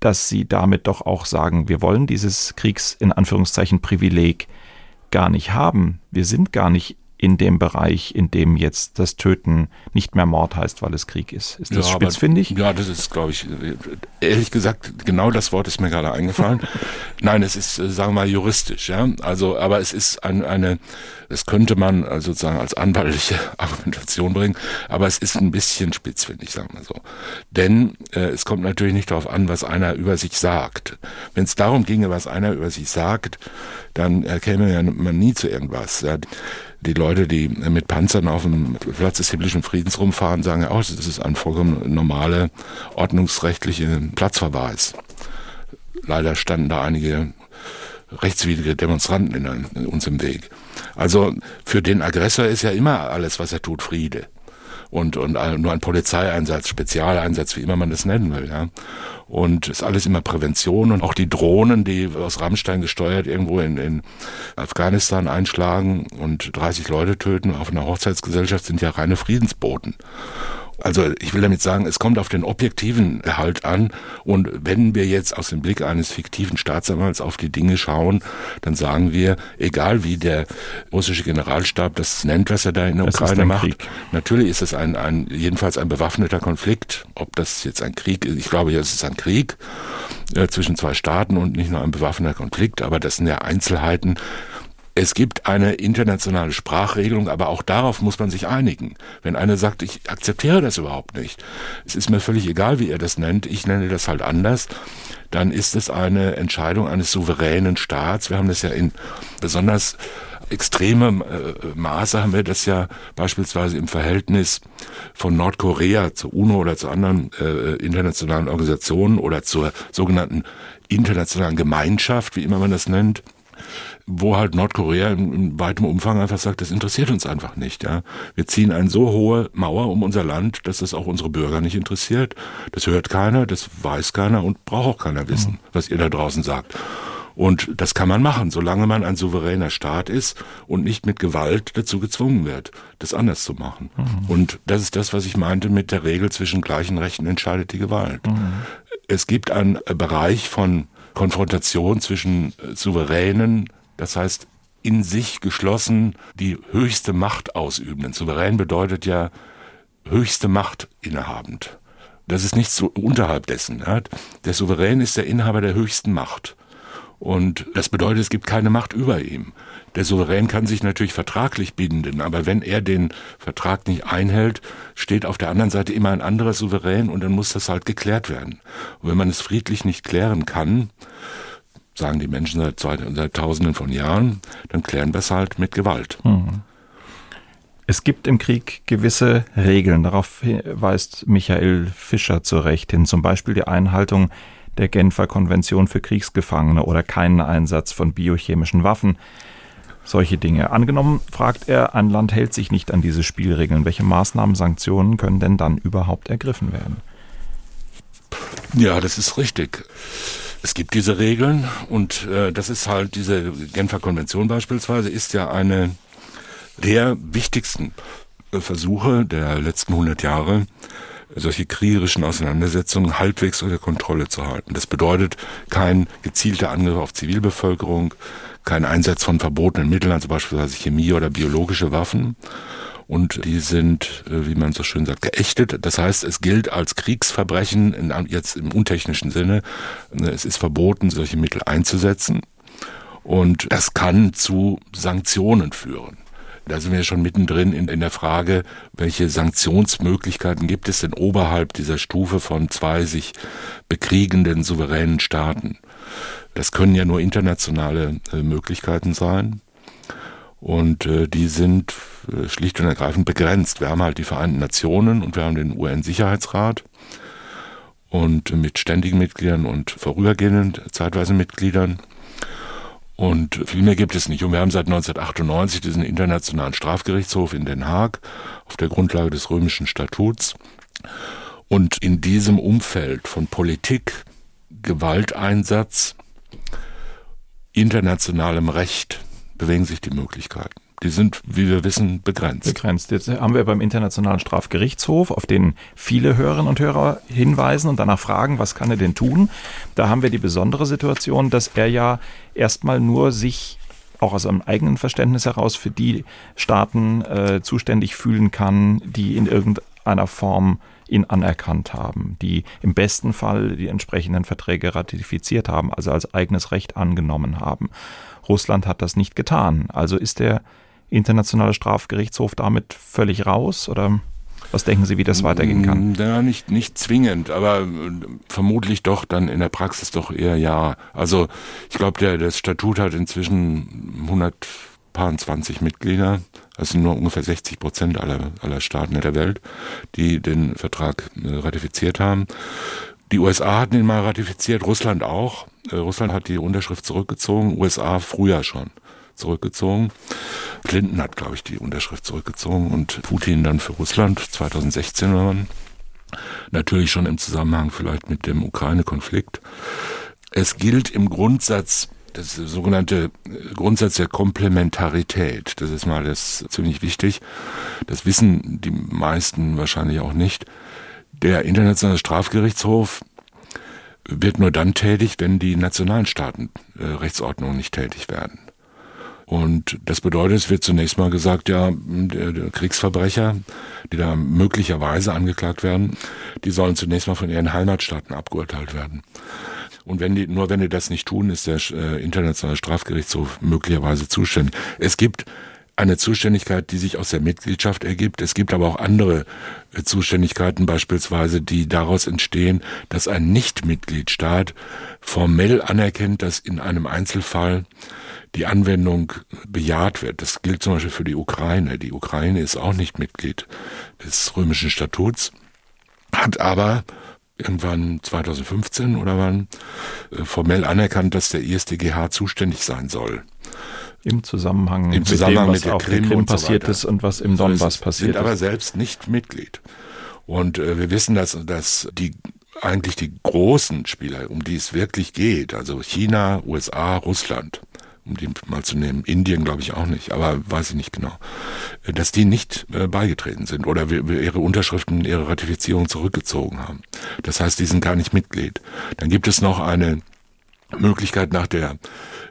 dass sie damit doch auch sagen, wir wollen dieses Kriegs in Anführungszeichen Privileg gar nicht haben. Wir sind gar nicht in dem Bereich, in dem jetzt das Töten nicht mehr Mord heißt, weil es Krieg ist. Ist das Ja, aber- spitzfindig? Ja, das ist, glaube ich, ehrlich gesagt, genau das Wort ist mir gerade eingefallen. Nein, es ist, äh, sagen wir mal, juristisch, ja. Also, aber es ist ein, eine, das könnte man also sozusagen als anwaltliche Argumentation bringen, aber es ist ein bisschen spitzfindig, sagen wir so. Denn äh, es kommt natürlich nicht darauf an, was einer über sich sagt. Wenn es darum ginge, was einer über sich sagt, dann äh, käme man nie zu irgendwas. Ja. Die Leute, die mit Panzern auf dem Platz des himmlischen Friedens rumfahren, sagen ja auch, das ist ein vollkommen normale ordnungsrechtliche Platzverweis. Leider standen da einige rechtswidrige Demonstranten in, in uns im Weg. Also für den Aggressor ist ja immer alles, was er tut, Friede. Und, und nur ein Polizeieinsatz, Spezialeinsatz, wie immer man das nennen will. Ja. Und ist alles immer Prävention und auch die Drohnen, die aus Rammstein gesteuert irgendwo in, in Afghanistan einschlagen und 30 Leute töten auf einer Hochzeitsgesellschaft, sind ja reine Friedensboten. Also ich will damit sagen, es kommt auf den objektiven Gehalt an und wenn wir jetzt aus dem Blick eines fiktiven Staatsanwalts auf die Dinge schauen, dann sagen wir, egal wie der russische Generalstab das nennt, was er da in der Ukraine macht, Krieg. natürlich ist es ein, ein jedenfalls ein bewaffneter Konflikt. Ob das jetzt ein Krieg ist, ich glaube, es ist ein Krieg äh, zwischen zwei Staaten und nicht nur ein bewaffneter Konflikt, aber das sind ja Einzelheiten. Es gibt eine internationale Sprachregelung, aber auch darauf muss man sich einigen. Wenn einer sagt, ich akzeptiere das überhaupt nicht, es ist mir völlig egal, wie er das nennt, ich nenne das halt anders, dann ist es eine Entscheidung eines souveränen Staats. Wir haben das ja in besonders extremem äh, Maße haben wir das ja beispielsweise im Verhältnis von Nordkorea zur UNO oder zu anderen äh, internationalen Organisationen oder zur sogenannten internationalen Gemeinschaft, wie immer man das nennt. Wo halt Nordkorea in, in weitem Umfang einfach sagt, das interessiert uns einfach nicht. Ja. Wir ziehen eine so hohe Mauer um unser Land, dass das auch unsere Bürger nicht interessiert. Das hört keiner, das weiß keiner und braucht auch keiner wissen, was ihr da draußen sagt. Und das kann man machen, solange man ein souveräner Staat ist und nicht mit Gewalt dazu gezwungen wird, das anders zu machen. Und das ist das, was ich meinte mit der Regel zwischen gleichen Rechten entscheidet die Gewalt. Es gibt einen Bereich von Konfrontation zwischen äh, Souveränen, das heißt in sich geschlossen die höchste Macht ausübenden. Souverän bedeutet ja höchste Macht innehabend. Das ist nichts so unterhalb dessen. Der Souverän ist der Inhaber der höchsten Macht. Und das bedeutet, es gibt keine Macht über ihm. Der Souverän kann sich natürlich vertraglich binden, aber wenn er den Vertrag nicht einhält, steht auf der anderen Seite immer ein anderer Souverän und dann muss das halt geklärt werden. Und wenn man es friedlich nicht klären kann, sagen die Menschen seit, seit Tausenden von Jahren, dann klären wir es halt mit Gewalt. Es gibt im Krieg gewisse Regeln, darauf weist Michael Fischer zu Recht hin, zum Beispiel die Einhaltung der Genfer Konvention für Kriegsgefangene oder keinen Einsatz von biochemischen Waffen. Solche Dinge. Angenommen, fragt er, ein Land hält sich nicht an diese Spielregeln. Welche Maßnahmen, Sanktionen können denn dann überhaupt ergriffen werden? Ja, das ist richtig. Es gibt diese Regeln und äh, das ist halt diese Genfer Konvention beispielsweise ist ja eine der wichtigsten äh, Versuche der letzten 100 Jahre, solche kriegerischen Auseinandersetzungen halbwegs unter Kontrolle zu halten. Das bedeutet kein gezielter Angriff auf Zivilbevölkerung, kein Einsatz von verbotenen Mitteln, also beispielsweise Chemie oder biologische Waffen. Und die sind, äh, wie man so schön sagt, geächtet. Das heißt, es gilt als Kriegsverbrechen, in, jetzt im untechnischen Sinne. Es ist verboten, solche Mittel einzusetzen. Und das kann zu Sanktionen führen. Da sind wir schon mittendrin in, in der Frage, welche Sanktionsmöglichkeiten gibt es denn oberhalb dieser Stufe von zwei sich bekriegenden souveränen Staaten? Das können ja nur internationale äh, Möglichkeiten sein. Und äh, die sind äh, schlicht und ergreifend begrenzt. Wir haben halt die Vereinten Nationen und wir haben den UN-Sicherheitsrat und mit ständigen Mitgliedern und vorübergehenden zeitweise Mitgliedern. Und viel mehr gibt es nicht. Und wir haben seit 1998 diesen Internationalen Strafgerichtshof in Den Haag auf der Grundlage des römischen Statuts. Und in diesem Umfeld von Politik, Gewalteinsatz, internationalem Recht bewegen sich die Möglichkeiten. Die sind, wie wir wissen, begrenzt. Begrenzt. Jetzt haben wir beim Internationalen Strafgerichtshof, auf den viele Hörerinnen und Hörer hinweisen und danach fragen, was kann er denn tun? Da haben wir die besondere Situation, dass er ja erstmal nur sich auch aus einem eigenen Verständnis heraus für die Staaten äh, zuständig fühlen kann, die in irgendeiner Form ihn anerkannt haben, die im besten Fall die entsprechenden Verträge ratifiziert haben, also als eigenes Recht angenommen haben. Russland hat das nicht getan. Also ist der Internationale Strafgerichtshof damit völlig raus oder was denken Sie, wie das weitergehen kann? Ja, nicht, nicht zwingend, aber äh, vermutlich doch dann in der Praxis doch eher ja. Also ich glaube, das Statut hat inzwischen 120 Mitglieder, also nur ungefähr 60 Prozent aller, aller Staaten der Welt, die den Vertrag äh, ratifiziert haben. Die USA hatten ihn mal ratifiziert, Russland auch. Äh, Russland hat die Unterschrift zurückgezogen, USA früher schon zurückgezogen. Clinton hat, glaube ich, die Unterschrift zurückgezogen und Putin dann für Russland 2016 oder wann. Natürlich schon im Zusammenhang vielleicht mit dem Ukraine-Konflikt. Es gilt im Grundsatz das sogenannte Grundsatz der Komplementarität. Das ist mal das ziemlich wichtig. Das wissen die meisten wahrscheinlich auch nicht. Der Internationale Strafgerichtshof wird nur dann tätig, wenn die nationalen Staaten äh, Rechtsordnungen nicht tätig werden. Und das bedeutet, es wird zunächst mal gesagt, ja, Kriegsverbrecher, die da möglicherweise angeklagt werden, die sollen zunächst mal von ihren Heimatstaaten abgeurteilt werden. Und wenn die, nur wenn die das nicht tun, ist der äh, internationale Strafgerichtshof möglicherweise zuständig. Es gibt eine Zuständigkeit, die sich aus der Mitgliedschaft ergibt. Es gibt aber auch andere äh, Zuständigkeiten beispielsweise, die daraus entstehen, dass ein Nichtmitgliedstaat formell anerkennt, dass in einem Einzelfall die Anwendung bejaht wird. Das gilt zum Beispiel für die Ukraine. Die Ukraine ist auch nicht Mitglied des römischen Statuts, hat aber irgendwann 2015 oder wann äh, formell anerkannt, dass der ISDGH zuständig sein soll Im Zusammenhang, im Zusammenhang mit, mit, dem, was der auf der Krim, Krim und so passiert weiter. ist und was im So ist Donbass es. passiert sind aber ist. selbst nicht Mitglied. Und äh, wir wissen, dass, dass die eigentlich die großen Spieler, um die es wirklich geht, also China, USA, Russland, um die mal zu nehmen, Indien glaube ich auch nicht, aber weiß ich nicht genau, äh, dass die nicht äh, beigetreten sind oder wir- wir ihre Unterschriften, ihre Ratifizierung zurückgezogen haben. Das heißt, die sind gar nicht Mitglied. Dann gibt es noch eine Möglichkeit nach der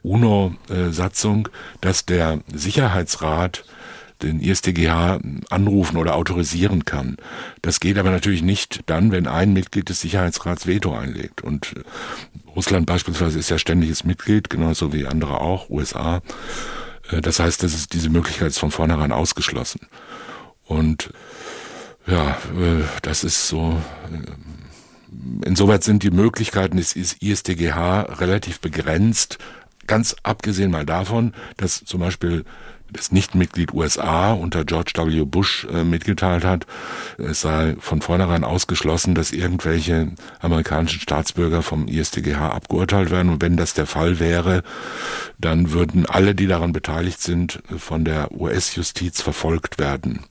UNO-Satzung, dass der Sicherheitsrat den ISDGH anrufen oder autorisieren kann. Das geht aber natürlich nicht dann, wenn ein Mitglied des Sicherheitsrats Veto einlegt. Und äh, Russland beispielsweise ist ja ständiges Mitglied, genauso wie andere auch, USA. Äh, Das heißt, das ist, diese Möglichkeit ist von vornherein ausgeschlossen. Und ja, äh, das ist so. Insoweit sind die Möglichkeiten des ISDGH relativ begrenzt. Ganz abgesehen mal davon, dass zum Beispiel das Nichtmitglied USA unter George W. Bush äh, mitgeteilt hat, es sei von vornherein ausgeschlossen, dass irgendwelche amerikanischen Staatsbürger vom ISDGH abgeurteilt werden. Und wenn das der Fall wäre, dann würden alle, die daran beteiligt sind, von der US-Justiz verfolgt werden.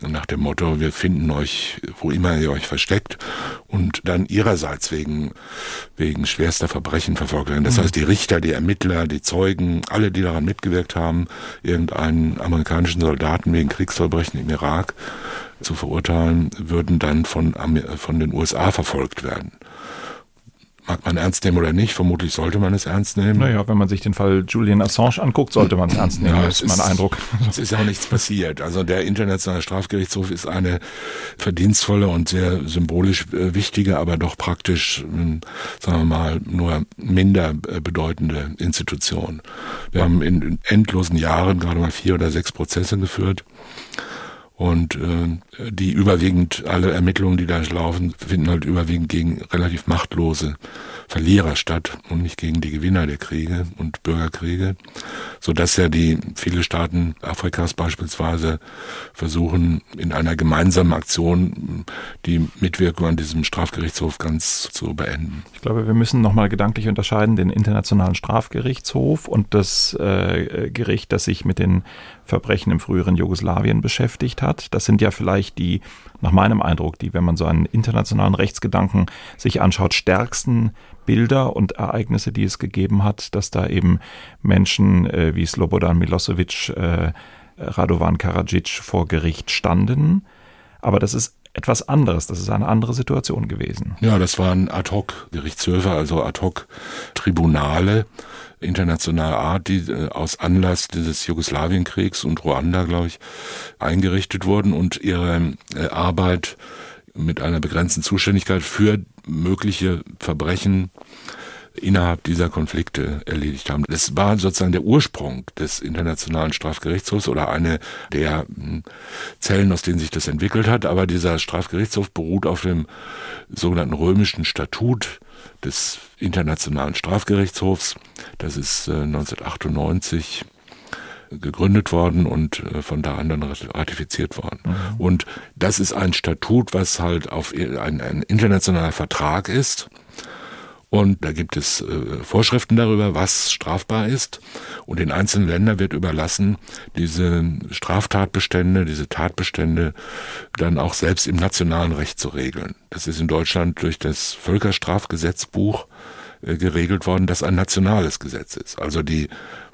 Nach dem Motto, wir finden euch, wo immer ihr euch versteckt und dann ihrerseits wegen, wegen schwerster Verbrechen verfolgt werden. Das heißt, die Richter, die Ermittler, die Zeugen, alle, die daran mitgewirkt haben, irgendeinen amerikanischen Soldaten wegen Kriegsverbrechen im Irak zu verurteilen, würden dann von, von den USA verfolgt werden. Mag man ernst nehmen oder nicht, vermutlich sollte man es ernst nehmen. Naja, wenn man sich den Fall Julian Assange anguckt, sollte man es ernst nehmen, Ja, ist mein Eindruck. Es ist ja auch nichts passiert. Also der Internationale Strafgerichtshof ist eine verdienstvolle und sehr symbolisch äh, wichtige, aber doch praktisch, ähm, sagen wir mal, nur minder äh, bedeutende Institution. Wir haben in endlosen Jahren gerade mal vier oder sechs Prozesse geführt. Und äh, die überwiegend, alle Ermittlungen, die da laufen, finden halt überwiegend gegen relativ machtlose Verlierer statt und nicht gegen die Gewinner der Kriege und Bürgerkriege, so dass ja die viele Staaten Afrikas beispielsweise versuchen in einer gemeinsamen Aktion die Mitwirkung an diesem Strafgerichtshof ganz zu beenden. Ich glaube, wir müssen nochmal gedanklich unterscheiden den Internationalen Strafgerichtshof und das äh, Gericht, das sich mit den Verbrechen im früheren Jugoslawien beschäftigt hat. Das sind ja vielleicht die, nach meinem Eindruck, die, wenn man so einen internationalen Rechtsgedanken sich anschaut, stärksten Bilder und Ereignisse, die es gegeben hat, dass da eben Menschen äh, wie Slobodan Milosevic, äh, Radovan Karadzic vor Gericht standen. Aber das ist etwas anderes, das ist eine andere Situation gewesen. Ja, das waren Ad-hoc-Gerichtshöfe, also Ad-hoc-Tribunale internationaler Art, die äh, aus Anlass dieses Jugoslawienkriegs und Ruanda, glaube ich, eingerichtet wurden und ihre äh, Arbeit mit einer begrenzten Zuständigkeit für mögliche Verbrechen innerhalb dieser Konflikte erledigt haben. Das war sozusagen der Ursprung des Internationalen Strafgerichtshofs oder eine der mh, Zellen, aus denen sich das entwickelt hat. Aber dieser Strafgerichtshof beruht auf dem sogenannten römischen Statut des Internationalen Strafgerichtshofs. Das ist äh, 1998 gegründet worden und äh, von da an dann ratifiziert worden. Und das ist ein Statut, was halt auf ein, ein internationaler Vertrag ist. Und da gibt es äh, Vorschriften darüber, was strafbar ist. Und den einzelnen Ländern wird überlassen, diese Straftatbestände, diese Tatbestände dann auch selbst im nationalen Recht zu regeln. Das ist in Deutschland durch das Völkerstrafgesetzbuch äh, geregelt worden, das ein nationales Gesetz ist. Also die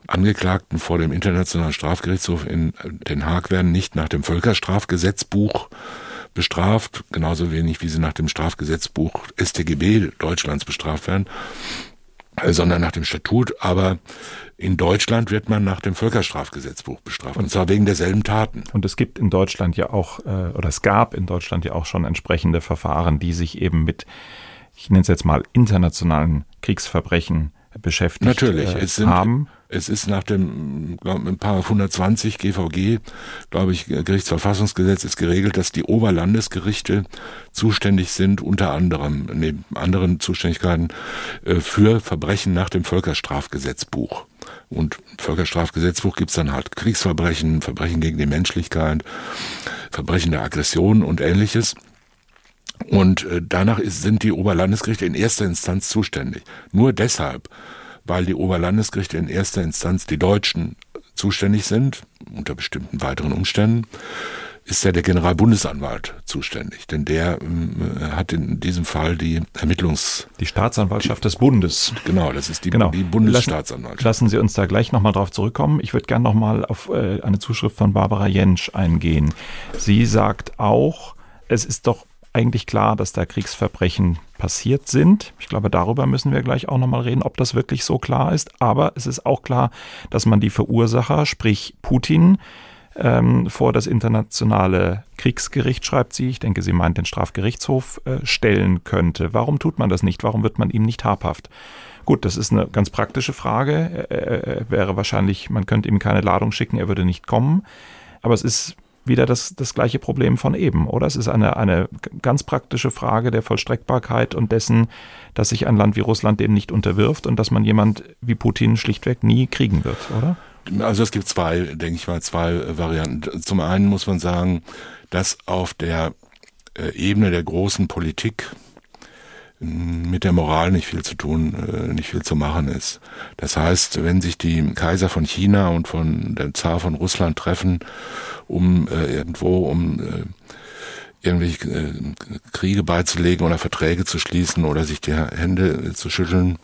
Angeklagten vor dem Internationalen Strafgerichtshof in Den Haag werden nicht nach dem Völkerstrafgesetzbuch bestraft, genauso wenig wie sie nach dem Strafgesetzbuch StGB Deutschlands bestraft werden, äh, sondern nach dem Statut. Aber in Deutschland wird man nach dem Völkerstrafgesetzbuch bestraft, und zwar wegen derselben Taten. Und es gibt in Deutschland ja auch, äh, oder es gab in Deutschland ja auch schon entsprechende Verfahren, die sich eben mit, ich nenne es jetzt mal, internationalen Kriegsverbrechen beschäftigt Natürlich, äh, es sind, haben. Es ist nach dem glaub, ein paar 120 GVG, glaube ich, Gerichtsverfassungsgesetz ist geregelt, dass die Oberlandesgerichte zuständig sind, unter anderem neben anderen Zuständigkeiten äh, für Verbrechen nach dem Völkerstrafgesetzbuch. Und Völkerstrafgesetzbuch gibt's dann halt Kriegsverbrechen, Verbrechen gegen die Menschlichkeit, Verbrechen der Aggression und ähnliches. Und äh, danach ist, sind die Oberlandesgerichte in erster Instanz zuständig. Nur deshalb, weil die Oberlandesgerichte in erster Instanz die deutschen zuständig sind, unter bestimmten weiteren Umständen, ist ja der Generalbundesanwalt zuständig, denn der äh, hat in diesem Fall die Ermittlungs... Die Staatsanwaltschaft des Bundes. Genau, das ist die, Genau. die Bundesstaatsanwaltschaft. Lassen Sie uns da gleich nochmal drauf zurückkommen. Ich würde gerne nochmal auf äh, eine Zuschrift von Barbara Jentsch eingehen. Sie sagt auch, es ist doch eigentlich klar, dass da Kriegsverbrechen passiert sind. Ich glaube, darüber müssen wir gleich auch nochmal reden, ob das wirklich so klar ist. Aber es ist auch klar, dass man die Verursacher, sprich Putin, ähm, vor das internationale Kriegsgericht, schreibt sie, ich denke, sie meint den Strafgerichtshof, äh, stellen könnte. Warum tut man das nicht? Warum wird man ihm nicht habhaft? Gut, das ist eine ganz praktische Frage. Er, er wäre wahrscheinlich, man könnte ihm keine Ladung schicken, er würde nicht kommen. Aber es ist wieder das, das gleiche Problem von eben, oder? Es ist eine, eine ganz praktische Frage der Vollstreckbarkeit und dessen, dass sich ein Land wie Russland dem nicht unterwirft und dass man jemand wie Putin schlichtweg nie kriegen wird, oder? Also es gibt zwei, denke ich mal, zwei äh, Varianten. Zum einen muss man sagen, dass auf der äh, Ebene der großen Politik mit der Moral nicht viel zu tun, äh, nicht viel zu machen ist. Das heißt, wenn sich die Kaiser von China und von dem Zar von Russland treffen, um äh, irgendwo, um äh, irgendwelche Kriege beizulegen oder Verträge zu schließen oder sich die Hände zu schütteln,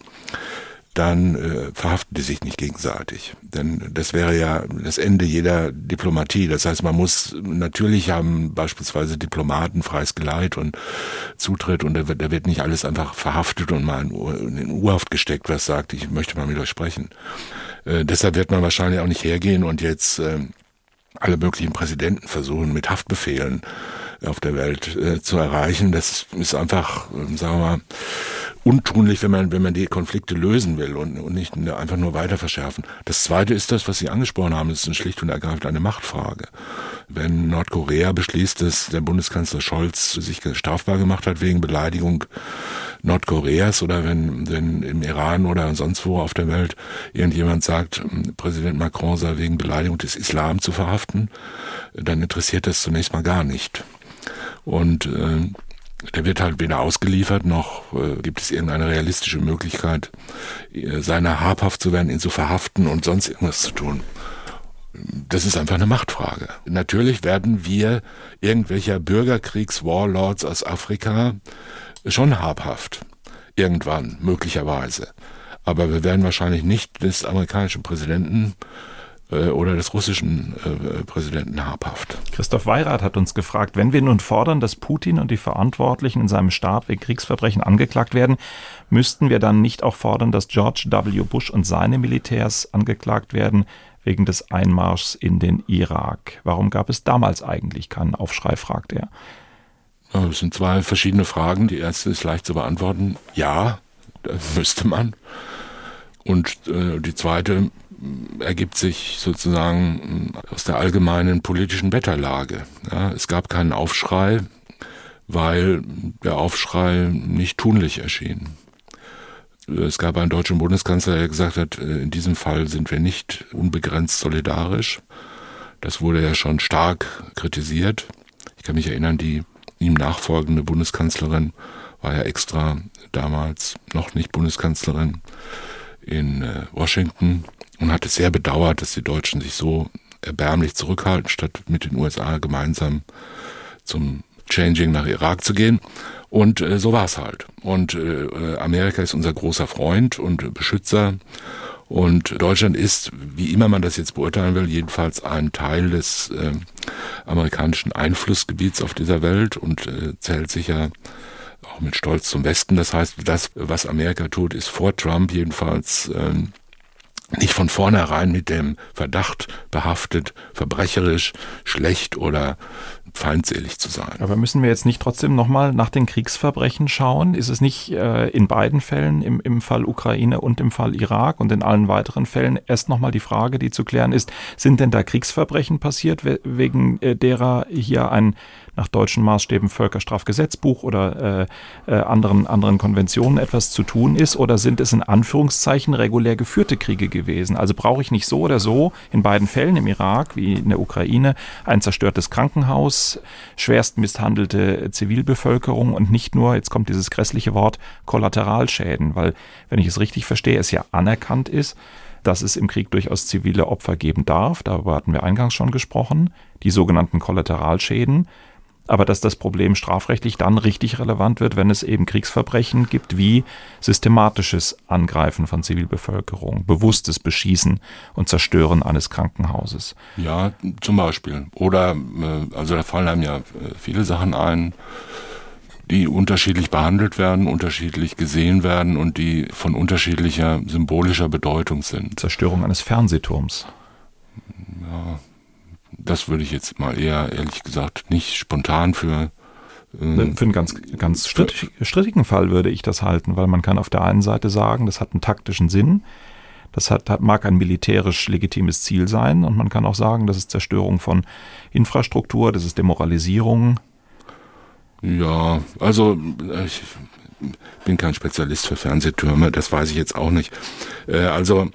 dann äh, verhaften die sich nicht gegenseitig. Denn das wäre ja das Ende jeder Diplomatie. Das heißt, man muss natürlich haben beispielsweise Diplomaten freies Geleit und Zutritt und da wird, da wird nicht alles einfach verhaftet und mal in, U-Haft gesteckt, was sagt, ich möchte mal mit euch sprechen. Äh, deshalb wird man wahrscheinlich auch nicht hergehen und jetzt äh, alle möglichen Präsidenten versuchen, mit Haftbefehlen auf der Welt äh, zu erreichen. Das ist einfach, äh, sagen wir mal, untunlich, wenn man, wenn man die Konflikte lösen will und, und nicht einfach nur weiter verschärfen. Das zweite ist das, was Sie angesprochen haben, das ist schlicht und ergreifend eine Machtfrage. Wenn Nordkorea beschließt, dass der Bundeskanzler Scholz sich strafbar gemacht hat wegen Beleidigung Nordkoreas oder wenn, wenn im Iran oder sonst wo auf der Welt irgendjemand sagt, Präsident Macron sei wegen Beleidigung des Islam zu verhaften, dann interessiert das zunächst mal gar nicht. Und äh, der wird halt weder ausgeliefert, noch äh, gibt es irgendeine realistische Möglichkeit, äh, seiner habhaft zu werden, ihn zu verhaften und sonst irgendwas zu tun. Das ist einfach eine Machtfrage. Natürlich werden wir irgendwelcher Bürgerkriegs-Warlords aus Afrika schon habhaft. Irgendwann, möglicherweise. Aber wir werden wahrscheinlich nicht des amerikanischen Präsidenten oder des russischen äh, Präsidenten habhaft. Christoph Weirath hat uns gefragt, wenn wir nun fordern, dass Putin und die Verantwortlichen in seinem Staat wegen Kriegsverbrechen angeklagt werden, müssten wir dann nicht auch fordern, dass George W. Bush und seine Militärs angeklagt werden wegen des Einmarschs in den Irak? Warum gab es damals eigentlich keinen Aufschrei, fragt er. Das sind zwei verschiedene Fragen. Die erste ist leicht zu beantworten. Ja, das müsste man. Und äh, die zweite ergibt sich sozusagen mh, aus der allgemeinen politischen Wetterlage. Ja, es gab keinen Aufschrei, weil der Aufschrei nicht tunlich erschien. Es gab einen deutschen Bundeskanzler, der gesagt hat, äh, in diesem Fall sind wir nicht unbegrenzt solidarisch. Das wurde ja schon stark kritisiert. Ich kann mich erinnern, die ihm nachfolgende Bundeskanzlerin war ja extra damals noch nicht Bundeskanzlerin in äh, Washington und hat es sehr bedauert, dass die Deutschen sich so erbärmlich zurückhalten, statt mit den USA gemeinsam zum Changing nach Irak zu gehen. Und äh, so war es halt. Und äh, Amerika ist unser großer Freund und Beschützer. Und Deutschland ist, wie immer man das jetzt beurteilen will, jedenfalls ein Teil des äh, amerikanischen Einflussgebiets auf dieser Welt und äh, zählt sicher auch mit Stolz zum Westen. Das heißt, das, was Amerika tut, ist vor Trump jedenfalls ähm, nicht von vornherein mit dem Verdacht behaftet, verbrecherisch, schlecht oder feindselig zu sein. Aber müssen wir jetzt nicht trotzdem nochmal nach den Kriegsverbrechen schauen? Ist es nicht äh, in beiden Fällen, im, im Fall Ukraine und im Fall Irak und in allen weiteren Fällen, erst nochmal die Frage, die zu klären ist, sind denn da Kriegsverbrechen passiert, we wegen äh, derer hier ein nach deutschen Maßstäben Völkerstrafgesetzbuch oder äh, äh, anderen, anderen Konventionen etwas zu tun ist? Oder sind es in Anführungszeichen regulär geführte Kriege gewesen? Also brauche ich nicht so oder so in beiden Fällen, im Irak wie in der Ukraine, ein zerstörtes Krankenhaus, schwerst misshandelte Zivilbevölkerung und nicht nur, jetzt kommt dieses grässliche Wort, Kollateralschäden, weil, wenn ich es richtig verstehe, es ja anerkannt ist, dass es im Krieg durchaus zivile Opfer geben darf. Darüber hatten wir eingangs schon gesprochen. Die sogenannten Kollateralschäden aber dass das Problem strafrechtlich dann richtig relevant wird, wenn es eben Kriegsverbrechen gibt wie systematisches Angreifen von Zivilbevölkerung, bewusstes Beschießen und Zerstören eines Krankenhauses. Ja, zum Beispiel. Oder, äh, also da fallen einem ja äh, viele Sachen ein, die unterschiedlich behandelt werden, unterschiedlich gesehen werden und die von unterschiedlicher symbolischer Bedeutung sind. Zerstörung eines Fernsehturms. Ja, das würde ich jetzt mal eher, ehrlich gesagt, nicht spontan für. Äh, für einen ganz, ganz strittig, strittigen Fall würde ich das halten, weil man kann auf der einen Seite sagen, das hat einen taktischen Sinn, das hat, hat, mag ein militärisch legitimes Ziel sein und man kann auch sagen, das ist Zerstörung von Infrastruktur, das ist Demoralisierung. Ja, also ich bin kein Spezialist für Fernsehtürme, das weiß ich jetzt auch nicht. Äh, also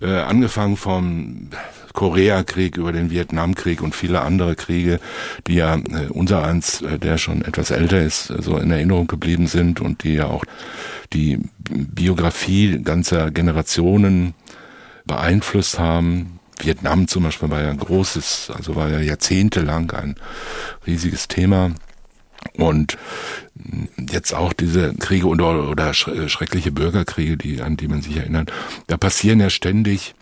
äh, angefangen vom Koreakrieg, über den Vietnamkrieg und viele andere Kriege, die ja äh, unser eins, äh, der schon etwas älter ist, so also in Erinnerung geblieben sind und die ja auch die Biografie ganzer Generationen beeinflusst haben. Vietnam zum Beispiel war ja ein großes, also war ja jahrzehntelang ein riesiges Thema. Und jetzt auch diese Kriege oder, oder schreckliche Bürgerkriege, die, an die man sich erinnert, da passieren ja ständig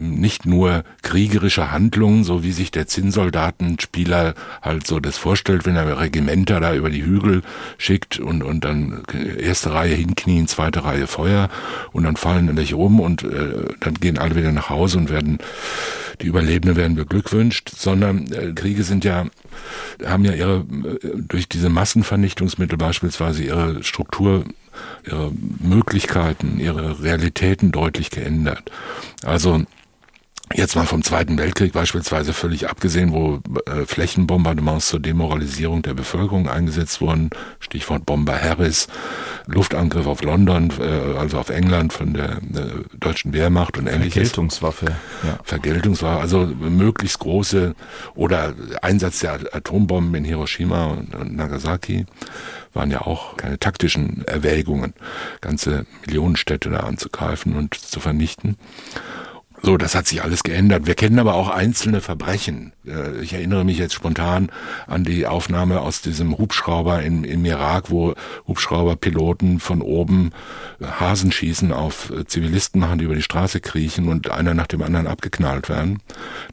nicht nur kriegerische Handlungen, so wie sich der Zinnsoldatenspieler halt so das vorstellt, wenn er Regimenter da über die Hügel schickt und, und dann erste Reihe hinknien, zweite Reihe Feuer und dann fallen welche um und äh, dann gehen alle wieder nach Hause und werden, die Überlebenden werden beglückwünscht, sondern äh, Kriege sind ja, haben ja ihre, äh, durch diese Massenvernichtungsmittel beispielsweise ihre Struktur ihre Möglichkeiten, ihre Realitäten deutlich geändert. Also Jetzt mal vom Zweiten Weltkrieg beispielsweise völlig abgesehen, wo äh, Flächenbombardements zur Demoralisierung der Bevölkerung eingesetzt wurden, Stichwort Bomber Harris, Luftangriff auf London, äh, also auf England von der äh, deutschen Wehrmacht und ähnliches. Vergeltungswaffe. Ja. Vergeltungswaffe, also möglichst große oder Einsatz der Atombomben in Hiroshima und Nagasaki waren ja auch keine taktischen Erwägungen, ganze Millionenstädte da anzugreifen und zu vernichten. So, das hat sich alles geändert. Wir kennen aber auch einzelne Verbrechen. Äh, ich erinnere mich jetzt spontan an die Aufnahme aus diesem Hubschrauber in, im Irak, wo Hubschrauberpiloten von oben äh, Hasenschießen auf äh, Zivilisten machen, die über die Straße kriechen und einer nach dem anderen abgeknallt werden.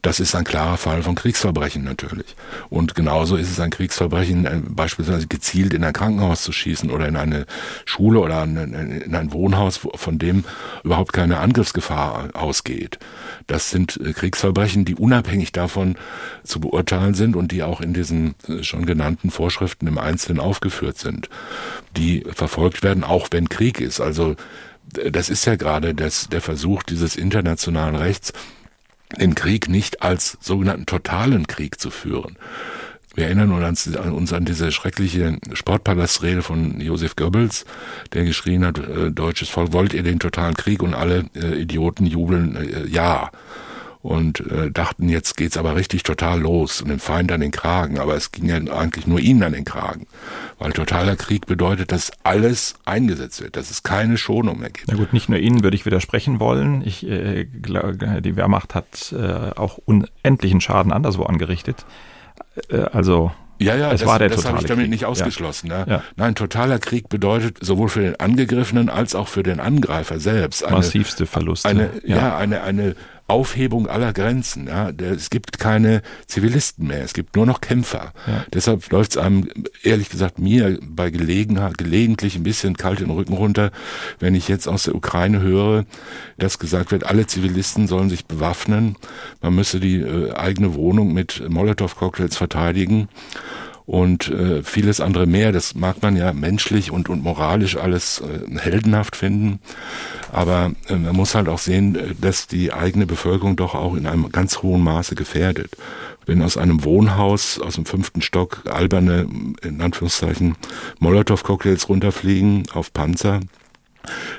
Das ist ein klarer Fall von Kriegsverbrechen natürlich. Und genauso ist es ein Kriegsverbrechen, beispielsweise gezielt in ein Krankenhaus zu schießen oder in eine Schule oder in ein Wohnhaus, von dem überhaupt keine Angriffsgefahr ausgeht. Das sind äh, Kriegsverbrechen, die unabhängig davon zu beurteilen sind und die auch in diesen äh, schon genannten Vorschriften im Einzelnen aufgeführt sind, die verfolgt werden, auch wenn Krieg ist. Also das ist ja gerade das, der Versuch dieses internationalen Rechts, den Krieg nicht als sogenannten totalen Krieg zu führen. Wir erinnern uns an diese schreckliche Sportpalastrede von Josef Goebbels, der geschrien hat, äh, deutsches Volk, wollt ihr den totalen Krieg? Und alle äh, Idioten jubeln äh, ja. Und äh, dachten, jetzt geht's aber richtig total los und dem Feind an den Kragen. Aber es ging ja eigentlich nur ihnen an den Kragen. Weil totaler Krieg bedeutet, dass alles eingesetzt wird, dass es keine Schonung mehr gibt. Na gut, nicht nur Ihnen würde ich widersprechen wollen. Ich, äh, die Wehrmacht hat äh, auch unendlichen Schaden anderswo angerichtet. Äh, also ja, ja, es das, war der das habe ich damit Krieg. nicht ausgeschlossen. Ja. Ne? Ja. Nein, totaler Krieg bedeutet sowohl für den Angegriffenen als auch für den Angreifer selbst eine, massivste Verluste. Eine, ja. ja, eine eine Aufhebung aller Grenzen. Ja, es gibt keine Zivilisten mehr, es gibt nur noch Kämpfer. Ja. Deshalb läuft es einem, ehrlich gesagt, mir bei Gelegenheit, gelegentlich ein bisschen kalt den Rücken runter, wenn ich jetzt aus der Ukraine höre, dass gesagt wird, alle Zivilisten sollen sich bewaffnen, man müsse die äh, eigene Wohnung mit Molotow-Cocktails verteidigen und äh, vieles andere mehr. Das mag man ja menschlich und, und moralisch alles äh, heldenhaft finden. Aber äh, man muss halt auch sehen, äh, dass die eigene Bevölkerung doch auch in einem ganz hohen Maße gefährdet. Wenn aus einem Wohnhaus, aus dem fünften Stock, alberne, in Anführungszeichen, Molotow-Cocktails runterfliegen auf Panzer,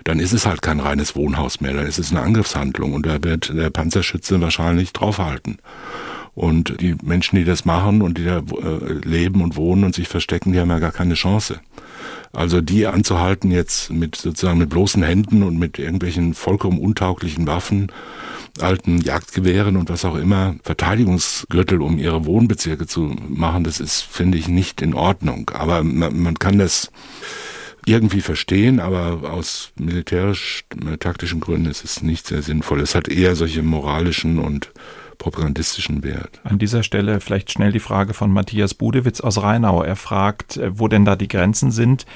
dann ist es halt kein reines Wohnhaus mehr, dann ist es eine Angriffshandlung und da wird der Panzerschütze wahrscheinlich draufhalten. Und die Menschen, die das machen und die da äh, leben und wohnen und sich verstecken, die haben ja gar keine Chance. Also die anzuhalten jetzt mit sozusagen mit bloßen Händen und mit irgendwelchen vollkommen untauglichen Waffen, alten Jagdgewehren und was auch immer, Verteidigungsgürtel um ihre Wohnbezirke zu machen, das ist, finde ich, nicht in Ordnung. Aber man, man kann das irgendwie verstehen, aber aus militärisch-taktischen Gründen ist es nicht sehr sinnvoll. Es hat eher solche moralischen und propagandistischen Wert. An dieser Stelle vielleicht schnell die Frage von Matthias Budewitz aus Rheinau. Er fragt, äh, wo denn da die Grenzen sind,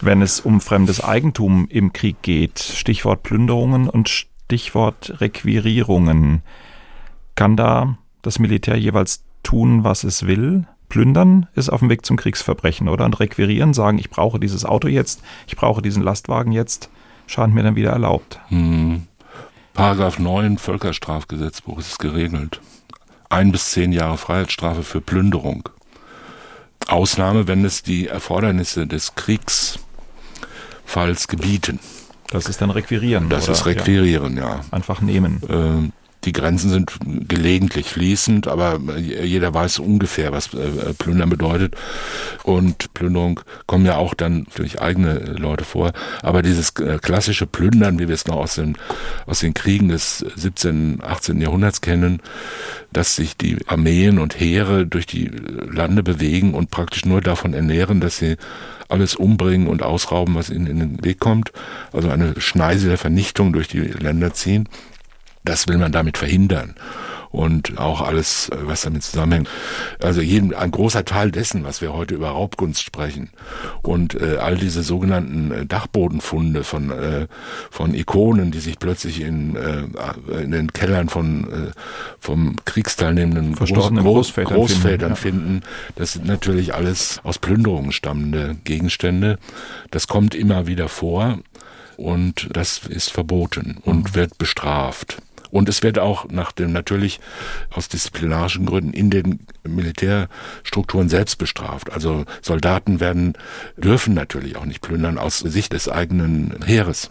wenn es um fremdes Eigentum im Krieg geht. Stichwort Plünderungen und Stichwort Requirierungen. Kann da das Militär jeweils tun, was es will? Plündern ist auf dem Weg zum Kriegsverbrechen, oder? Und requirieren, sagen, ich brauche dieses Auto jetzt, ich brauche diesen Lastwagen jetzt, scheint mir dann wieder erlaubt. Hm. Paragraph 9 Völkerstrafgesetzbuch ist es geregelt. Ein bis zehn Jahre Freiheitsstrafe für Plünderung. Ausnahme, wenn es die Erfordernisse des Kriegsfalls gebieten. Das ist dann Requirieren. Das oder? ist Requirieren, ja. ja. Einfach nehmen. Ähm, die Grenzen sind gelegentlich fließend, aber jeder weiß ungefähr, was äh, Plündern bedeutet. Und Plünderung kommen ja auch dann durch eigene Leute vor. Aber dieses äh, klassische Plündern, wie wir es noch aus den, aus den Kriegen des 17., 18. Jahrhunderts kennen, dass sich die Armeen und Heere durch die Lande bewegen und praktisch nur davon ernähren, dass sie alles umbringen und ausrauben, was ihnen in den Weg kommt. Also eine Schneise der Vernichtung durch die Länder ziehen. Das will man damit verhindern. Und auch alles, was damit zusammenhängt. Also jeden, ein großer Teil dessen, was wir heute über Raubkunst sprechen und äh, all diese sogenannten äh, Dachbodenfunde von, äh, von Ikonen, die sich plötzlich in, äh, in den Kellern von äh, vom kriegsteilnehmenden Verstorbenen Groß, Großvätern, Großvätern finden, finden, das sind natürlich alles aus Plünderungen stammende Gegenstände. Das kommt immer wieder vor und das ist verboten und wird bestraft. Und es wird auch nach dem natürlich aus disziplinarischen Gründen in den Militärstrukturen selbst bestraft. Also Soldaten werden dürfen natürlich auch nicht plündern aus Sicht des eigenen Heeres.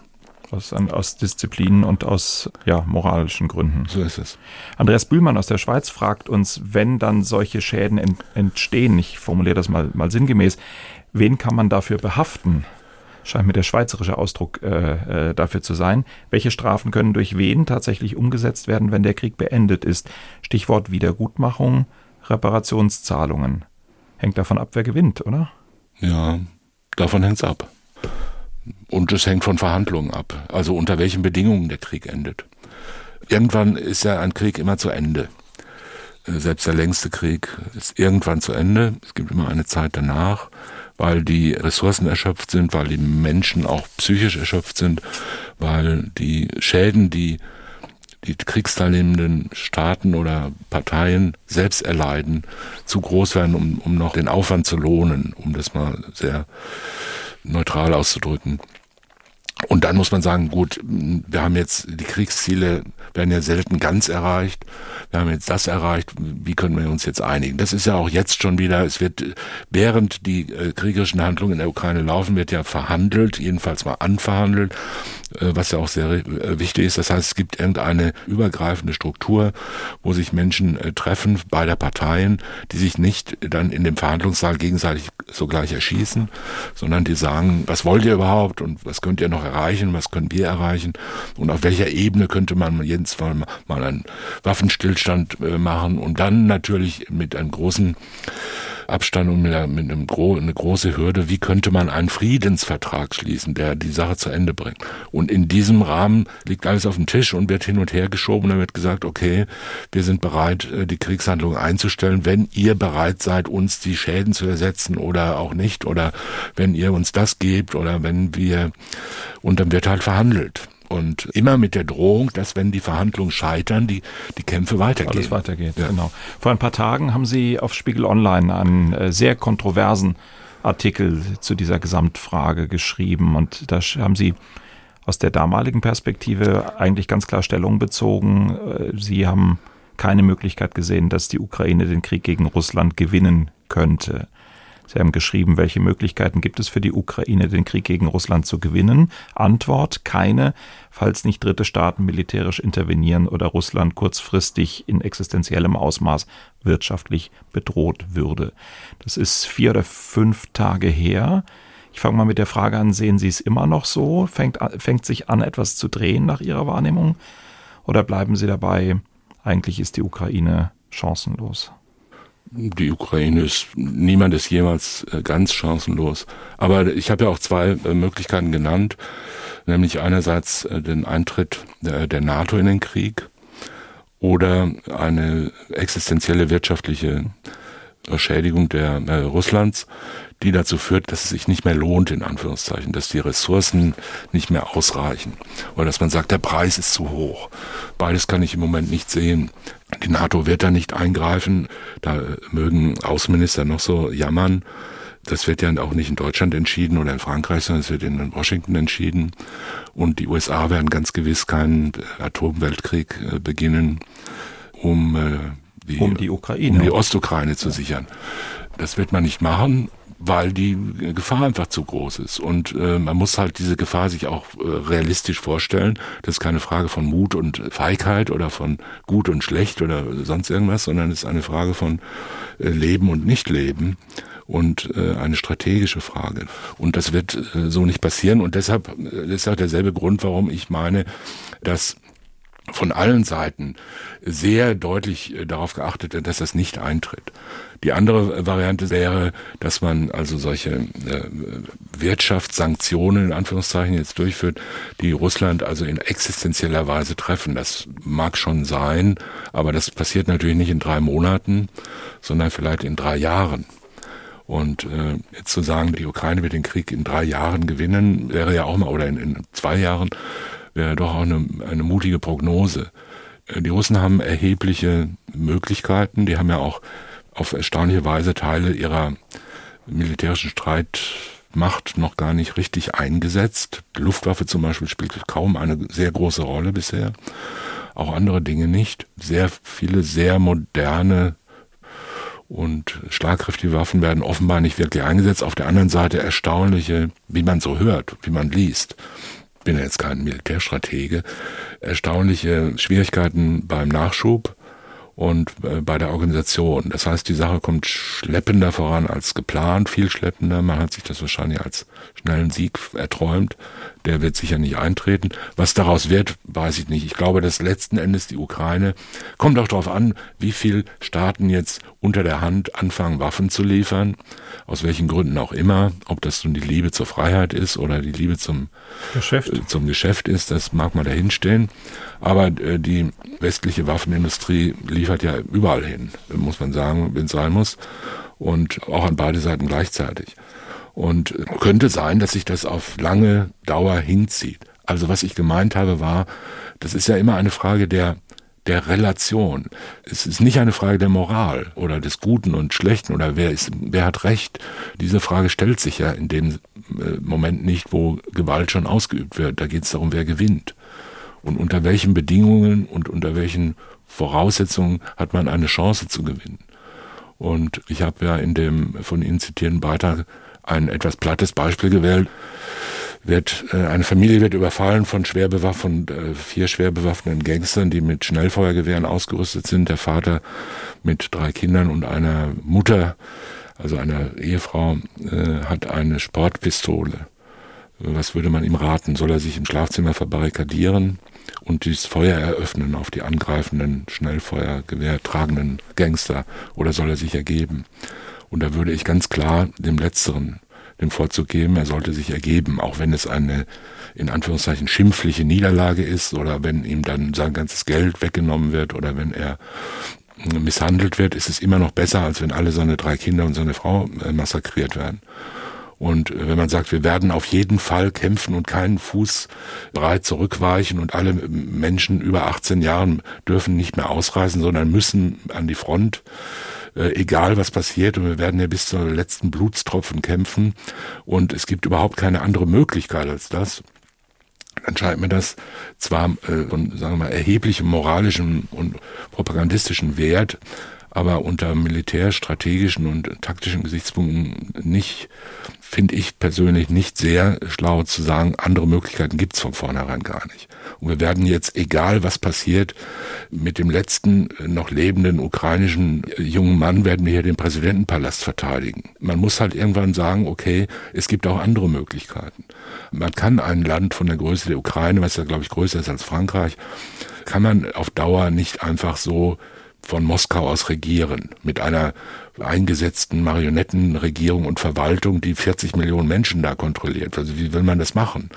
Aus, aus Disziplin und aus ja, moralischen Gründen. So ist es. Andreas Bühlmann aus der Schweiz fragt uns, wenn dann solche Schäden ent, entstehen, ich formuliere das mal, mal sinngemäß, wen kann man dafür behaften? Scheint mir der schweizerische Ausdruck äh, äh, dafür zu sein. Welche Strafen können durch wen tatsächlich umgesetzt werden, wenn der Krieg beendet ist? Stichwort Wiedergutmachung, Reparationszahlungen. Hängt davon ab, wer gewinnt, oder? Ja, davon hängt's ab. Und es hängt von Verhandlungen ab. Also unter welchen Bedingungen der Krieg endet. Irgendwann ist ja ein Krieg immer zu Ende. Äh, selbst der längste Krieg ist irgendwann zu Ende. Es gibt immer eine Zeit danach weil die Ressourcen erschöpft sind, weil die Menschen auch psychisch erschöpft sind, weil die Schäden, die die kriegsteilnehmenden Staaten oder Parteien selbst erleiden, zu groß werden, um, um noch den Aufwand zu lohnen, um das mal sehr neutral auszudrücken. Und dann muss man sagen, gut, wir haben jetzt die Kriegsziele werden ja selten ganz erreicht. Wir haben jetzt das erreicht. Wie können wir uns jetzt einigen? Das ist ja auch jetzt schon wieder. Es wird während die äh, kriegerischen Handlungen in der Ukraine laufen, wird ja verhandelt, jedenfalls mal anverhandelt, was ja auch sehr äh, wichtig ist. Das heißt, es gibt irgendeine übergreifende Struktur, wo sich Menschen äh, treffen beider Parteien, die sich nicht dann in dem Verhandlungssaal gegenseitig sogleich erschießen, sondern die sagen, was wollt ihr überhaupt und was könnt ihr noch erreichen, was können wir erreichen und auf welcher Ebene könnte man jeden Fall mal einen Waffenstillstand machen und dann natürlich mit einem großen Abstand und mit, einem gro eine große Hürde, wie könnte man einen Friedensvertrag schließen, der die Sache zu Ende bringt. Und in diesem Rahmen liegt alles auf dem Tisch und wird hin und her geschoben. Da wird gesagt, okay, wir sind bereit, die Kriegshandlungen einzustellen, wenn ihr bereit seid, uns die Schäden zu ersetzen oder auch nicht, oder wenn ihr uns das gebt oder wenn wir, und dann wird halt verhandelt. Und immer mit der Drohung, dass wenn die Verhandlungen scheitern, die, die Kämpfe weitergehen. Alles weitergeht, ja. genau. Vor ein paar Tagen haben Sie auf Spiegel Online einen äh, sehr kontroversen Artikel zu dieser Gesamtfrage geschrieben. Und da haben Sie aus der damaligen Perspektive eigentlich ganz klar Stellung bezogen. Äh, Sie haben keine Möglichkeit gesehen, dass die Ukraine den Krieg gegen Russland gewinnen könnte. Sie haben geschrieben, welche Möglichkeiten gibt es für die Ukraine, den Krieg gegen Russland zu gewinnen? Antwort, keine, falls nicht dritte Staaten militärisch intervenieren oder Russland kurzfristig in existenziellem Ausmaß wirtschaftlich bedroht würde. Das ist vier oder fünf Tage her. Ich fange mal mit der Frage an, sehen Sie es immer noch so? Fängt, fängt sich an, etwas zu drehen nach Ihrer Wahrnehmung? Oder bleiben Sie dabei, eigentlich ist die Ukraine chancenlos? Die Ukraine ist, niemand ist jemals äh, ganz chancenlos. Aber ich habe ja auch zwei äh, Möglichkeiten genannt, nämlich einerseits äh, den Eintritt der NATO in den Krieg oder eine existenzielle wirtschaftliche Schädigung der Russlands, die dazu führt, dass es sich nicht mehr lohnt, in Anführungszeichen, dass die Ressourcen nicht mehr ausreichen oder dass man sagt, der Preis ist zu hoch. Beides kann ich im Moment nicht sehen. Die NATO wird da nicht eingreifen, da mögen Außenminister noch so jammern. Das wird ja auch nicht in Deutschland entschieden oder in Frankreich, sondern es wird in Washington entschieden. Und die USA werden ganz gewiss keinen Atomweltkrieg äh, beginnen, um äh, die, um die Ukraine, um die Ostukraine zu sichern. Das wird man nicht machen, weil die Gefahr einfach zu groß ist. Und äh, man muss halt diese Gefahr sich auch äh, realistisch vorstellen. Das ist keine Frage von Mut und Feigheit oder von gut und schlecht oder sonst irgendwas, sondern es ist eine Frage von äh, Leben und Nichtleben und äh, eine strategische Frage. Und das wird äh, so nicht passieren. Und deshalb äh, ist auch derselbe Grund, warum ich meine, dass von allen Seiten sehr deutlich äh, darauf geachtet wird, dass das nicht eintritt. Die andere Variante wäre, dass man also solche äh, Wirtschaftssanktionen in Anführungszeichen jetzt durchführt, die Russland also in existenzieller Weise treffen. Das mag schon sein, aber das passiert natürlich nicht in drei Monaten, sondern vielleicht in drei Jahren. Und äh, jetzt zu sagen, die Ukraine wird den Krieg in drei Jahren gewinnen, wäre ja auch mal, oder in, in zwei Jahren, wäre doch auch eine, eine mutige Prognose. Äh, die Russen haben erhebliche Möglichkeiten. Die haben ja auch auf erstaunliche Weise Teile ihrer militärischen Streitmacht noch gar nicht richtig eingesetzt. Die Luftwaffe zum Beispiel spielt kaum eine sehr große Rolle bisher. Auch andere Dinge nicht. Sehr viele sehr moderne und schlagkräftige Waffen werden offenbar nicht wirklich eingesetzt. Auf der anderen Seite erstaunliche, wie man so hört, wie man liest, bin ja jetzt kein Militärstratege, erstaunliche Schwierigkeiten beim Nachschub und äh, bei der Organisation. Das heißt, die Sache kommt schleppender voran als geplant, viel schleppender. Man hat sich das wahrscheinlich als schnellen Sieg erträumt. Der wird sicher nicht eintreten. Was daraus wird, weiß ich nicht. Ich glaube, dass letzten Endes die Ukraine kommt auch darauf an, wie viel Staaten jetzt unter der Hand anfangen, Waffen zu liefern. Aus welchen Gründen auch immer. Ob das nun die Liebe zur Freiheit ist oder die Liebe zum Geschäft, äh, zum Geschäft ist, das mag man dahinstellen. Aber äh, die westliche Waffenindustrie liefert ja überall hin, muss man sagen, wenn es sein muss. Und auch an beide Seiten gleichzeitig. Und könnte sein, dass sich das auf lange Dauer hinzieht. Also was ich gemeint habe war, das ist ja immer eine Frage der der Relation. Es ist nicht eine Frage der Moral oder des Guten und Schlechten oder wer ist, wer hat Recht. Diese Frage stellt sich ja in dem äh, Moment nicht, wo Gewalt schon ausgeübt wird. Da geht es darum, wer gewinnt. Und unter welchen Bedingungen und unter welchen Voraussetzungen hat man eine Chance zu gewinnen. Und ich habe ja in dem von Ihnen zitierten Beitrag ein etwas plattes Beispiel gewählt. Wird, äh, eine Familie wird überfallen von schwer bewaffneten, äh, vier schwer bewaffneten Gangstern, die mit Schnellfeuergewehren ausgerüstet sind. Der Vater mit drei Kindern und einer Mutter, also einer Ehefrau, äh, hat eine Sportpistole. Was würde man ihm raten? Soll er sich im Schlafzimmer verbarrikadieren und dieses Feuer eröffnen auf die angreifenden, Schnellfeuergewehr tragenden Gangster oder soll er sich ergeben? Und da würde ich ganz klar dem Letzteren den Vorzug geben, er sollte sich ergeben, auch wenn es eine in Anführungszeichen schimpfliche Niederlage ist oder wenn ihm dann sein ganzes Geld weggenommen wird oder wenn er misshandelt wird, ist es immer noch besser, als wenn alle seine drei Kinder und seine Frau äh, massakriert werden. Und äh, wenn man sagt, wir werden auf jeden Fall kämpfen und keinen Fuß bereit zurückweichen und alle Menschen über 18 Jahren dürfen nicht mehr ausreisen, sondern müssen an die Front, äh, egal was passiert und wir werden ja bis zur letzten Blutstropfen kämpfen. Und es gibt überhaupt keine andere Möglichkeit als das, dann scheint mir das zwar äh, von, sagen wir mal, erheblichem moralischen und propagandistischen Wert, aber unter militärstrategischen und taktischen Gesichtspunkten nicht, finde ich persönlich nicht sehr schlau zu sagen, andere Möglichkeiten gibt es von vornherein gar nicht. Und wir werden jetzt, egal was passiert, mit dem letzten noch lebenden ukrainischen jungen Mann werden wir hier den Präsidentenpalast verteidigen. Man muss halt irgendwann sagen, okay, es gibt auch andere Möglichkeiten. Man kann ein Land von der Größe der Ukraine, was ja glaube ich größer ist als Frankreich, kann man auf Dauer nicht einfach so von Moskau aus regieren, mit einer eingesetzten Marionettenregierung und Verwaltung, die 40 Millionen Menschen da kontrolliert. Also wie will man das machen?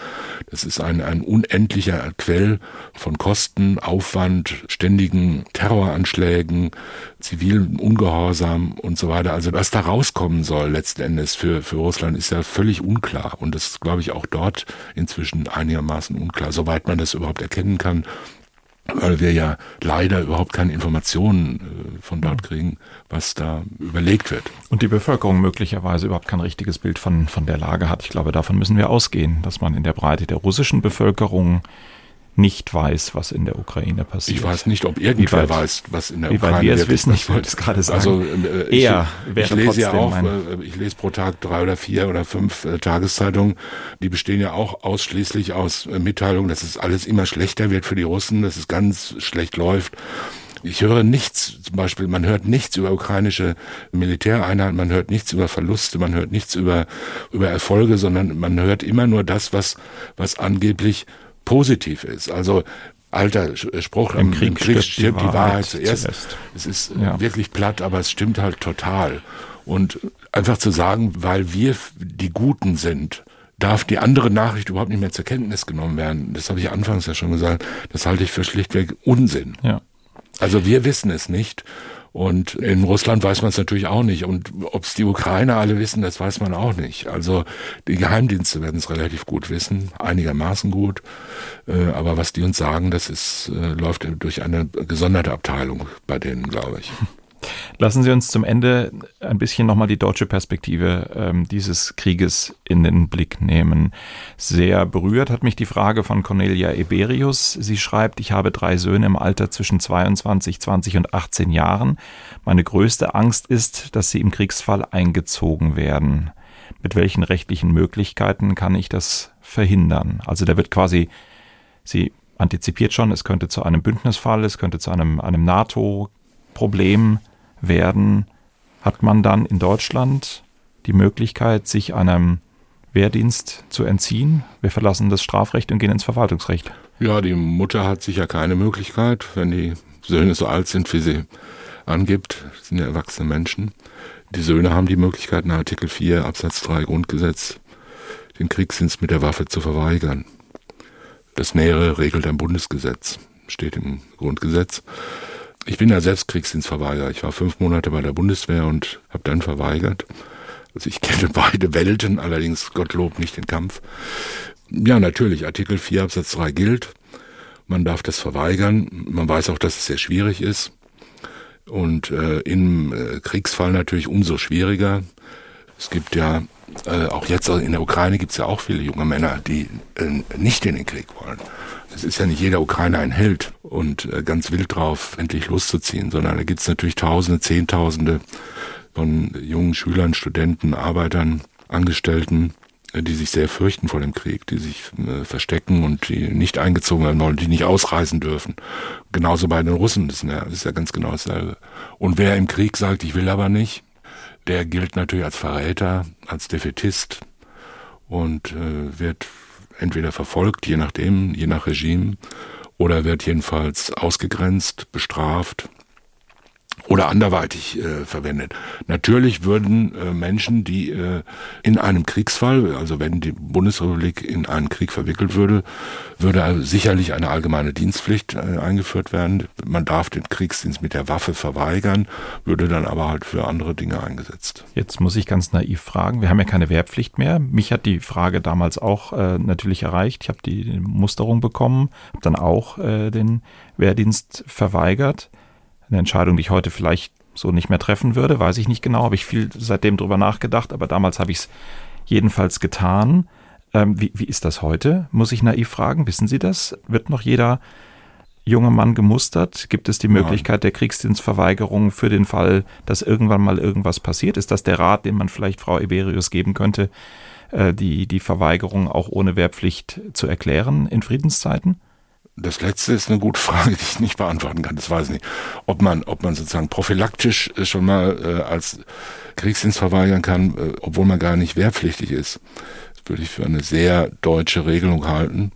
Das ist ein, ein unendlicher Quell von Kosten, Aufwand, ständigen Terroranschlägen, zivilen Ungehorsam und so weiter. Also was da rauskommen soll letzten Endes für, für Russland ist ja völlig unklar. Und das ist, glaube ich, auch dort inzwischen einigermaßen unklar, soweit man das überhaupt erkennen kann weil wir ja leider überhaupt keine Informationen äh, von dort kriegen, was da überlegt wird. Und die Bevölkerung möglicherweise überhaupt kein richtiges Bild von, von der Lage hat. Ich glaube, davon müssen wir ausgehen, dass man in der Breite der russischen Bevölkerung nicht weiß, was in der Ukraine passiert. Ich weiß nicht, ob irgendwer weit, weiß, was in der wie Ukraine weit wir es wissen, ich wollte es gerade sagen. Also äh, eher ich, ich lese ja auch, äh, ich lese pro Tag drei oder vier oder fünf äh, Tageszeitungen. Die bestehen ja auch ausschließlich aus äh, Mitteilungen, dass es alles immer schlechter wird für die Russen, dass es ganz schlecht läuft. Ich höre nichts, zum Beispiel, man hört nichts über ukrainische Militäreinheiten, man hört nichts über Verluste, man hört nichts über, über Erfolge, sondern man hört immer nur das, was, was angeblich positiv ist. Also alter Spruch, im Krieg, im Krieg stirbt, stirbt die, Wahrheit, Wahrheit zuerst. zuerst. Es ist ja. wirklich platt, aber es stimmt halt total. Und einfach zu sagen, weil wir die Guten sind, darf die andere Nachricht überhaupt nicht mehr zur Kenntnis genommen werden. Das habe ich anfangs ja schon gesagt. Das halte ich für schlichtweg Unsinn. Ja. Also wir wissen es nicht und in Russland weiß man es natürlich auch nicht. Und ob es die Ukrainer alle wissen, das weiß man auch nicht. Also die Geheimdienste werden es relativ gut wissen, einigermaßen gut. Äh, aber was die uns sagen, das ist, äh, läuft durch eine gesonderte Abteilung bei denen, glaube ich. Lassen Sie uns zum Ende ein bisschen nochmal die deutsche Perspektive ähm, dieses Krieges in den Blick nehmen. Sehr berührt hat mich die Frage von Cornelia Eberius. Sie schreibt, ich habe drei Söhne im Alter zwischen 22, 20 und 18 Jahren. Meine größte Angst ist, dass sie im Kriegsfall eingezogen werden. Mit welchen rechtlichen Möglichkeiten kann ich das verhindern? Also da wird quasi, sie antizipiert schon, es könnte zu einem Bündnisfall, es könnte zu einem, einem NATO-Problem werden, hat man dann in Deutschland die Möglichkeit, sich einem Wehrdienst zu entziehen. Wir verlassen das Strafrecht und gehen ins Verwaltungsrecht. Ja, die Mutter hat sicher keine Möglichkeit, wenn die Söhne so alt sind, wie sie angibt, das sind ja erwachsene Menschen. Die Söhne haben die Möglichkeit, nach Artikel 4 Absatz 3 Grundgesetz den Kriegsdienst mit der Waffe zu verweigern. Das Nähere regelt ein Bundesgesetz, steht im Grundgesetz. Ich bin ja selbst Kriegsdienstverweigerer. Ich war fünf Monate bei der Bundeswehr und habe dann verweigert. Also ich kenne beide Welten, allerdings Gottlob nicht den Kampf. Ja, natürlich, Artikel 4 Absatz 3 gilt. Man darf das verweigern. Man weiß auch, dass es sehr schwierig ist. Und äh, im äh, Kriegsfall natürlich umso schwieriger. Es gibt ja, äh, auch jetzt in der Ukraine gibt es ja auch viele junge Männer, die äh, nicht in den Krieg wollen. Es ist ja nicht jeder Ukrainer ein Held und äh, ganz wild drauf, endlich loszuziehen, sondern da gibt es natürlich Tausende, Zehntausende von jungen Schülern, Studenten, Arbeitern, Angestellten, äh, die sich sehr fürchten vor dem Krieg, die sich äh, verstecken und die nicht eingezogen werden wollen, die nicht ausreisen dürfen. Genauso bei den Russen, das ist ja, ganz genau dasselbe. Und wer im Krieg sagt, ich will aber nicht, der gilt natürlich als Verräter, als Defetist und wird entweder verfolgt, je nachdem, je nach Regime, oder wird jedenfalls ausgegrenzt, bestraft oder anderweitig äh, verwendet. Natürlich würden äh, Menschen, die äh, in einem Kriegsfall, also wenn die Bundesrepublik in einen Krieg verwickelt würde, würde sicherlich eine allgemeine Dienstpflicht äh, eingeführt werden. Man darf den Kriegsdienst mit der Waffe verweigern, würde dann aber halt für andere Dinge eingesetzt. Jetzt muss ich ganz naiv fragen, wir haben ja keine Wehrpflicht mehr. Mich hat die Frage damals auch äh, natürlich erreicht. Ich habe die Musterung bekommen, habe dann auch äh, den Wehrdienst verweigert. Eine Entscheidung, die ich heute vielleicht so nicht mehr treffen würde, weiß ich nicht genau, habe ich viel seitdem drüber nachgedacht, aber damals habe ich es jedenfalls getan. Ähm, wie, wie ist das heute? Muss ich naiv fragen, wissen Sie das? Wird noch jeder junger Mann gemustert? Gibt es die Möglichkeit der Kriegsdienstverweigerung für den Fall, dass irgendwann mal irgendwas passiert? Ist das der Rat, den man vielleicht Frau Iberius geben könnte, äh, die, die Verweigerung auch ohne Wehrpflicht zu erklären in Friedenszeiten? Das letzte ist eine gute Frage, die ich nicht beantworten kann. Das weiß ich nicht. Ob man, ob man sozusagen prophylaktisch schon mal äh, als Kriegsdienst verweigern kann, äh, obwohl man gar nicht wehrpflichtig ist, das würde ich für eine sehr deutsche Regelung halten.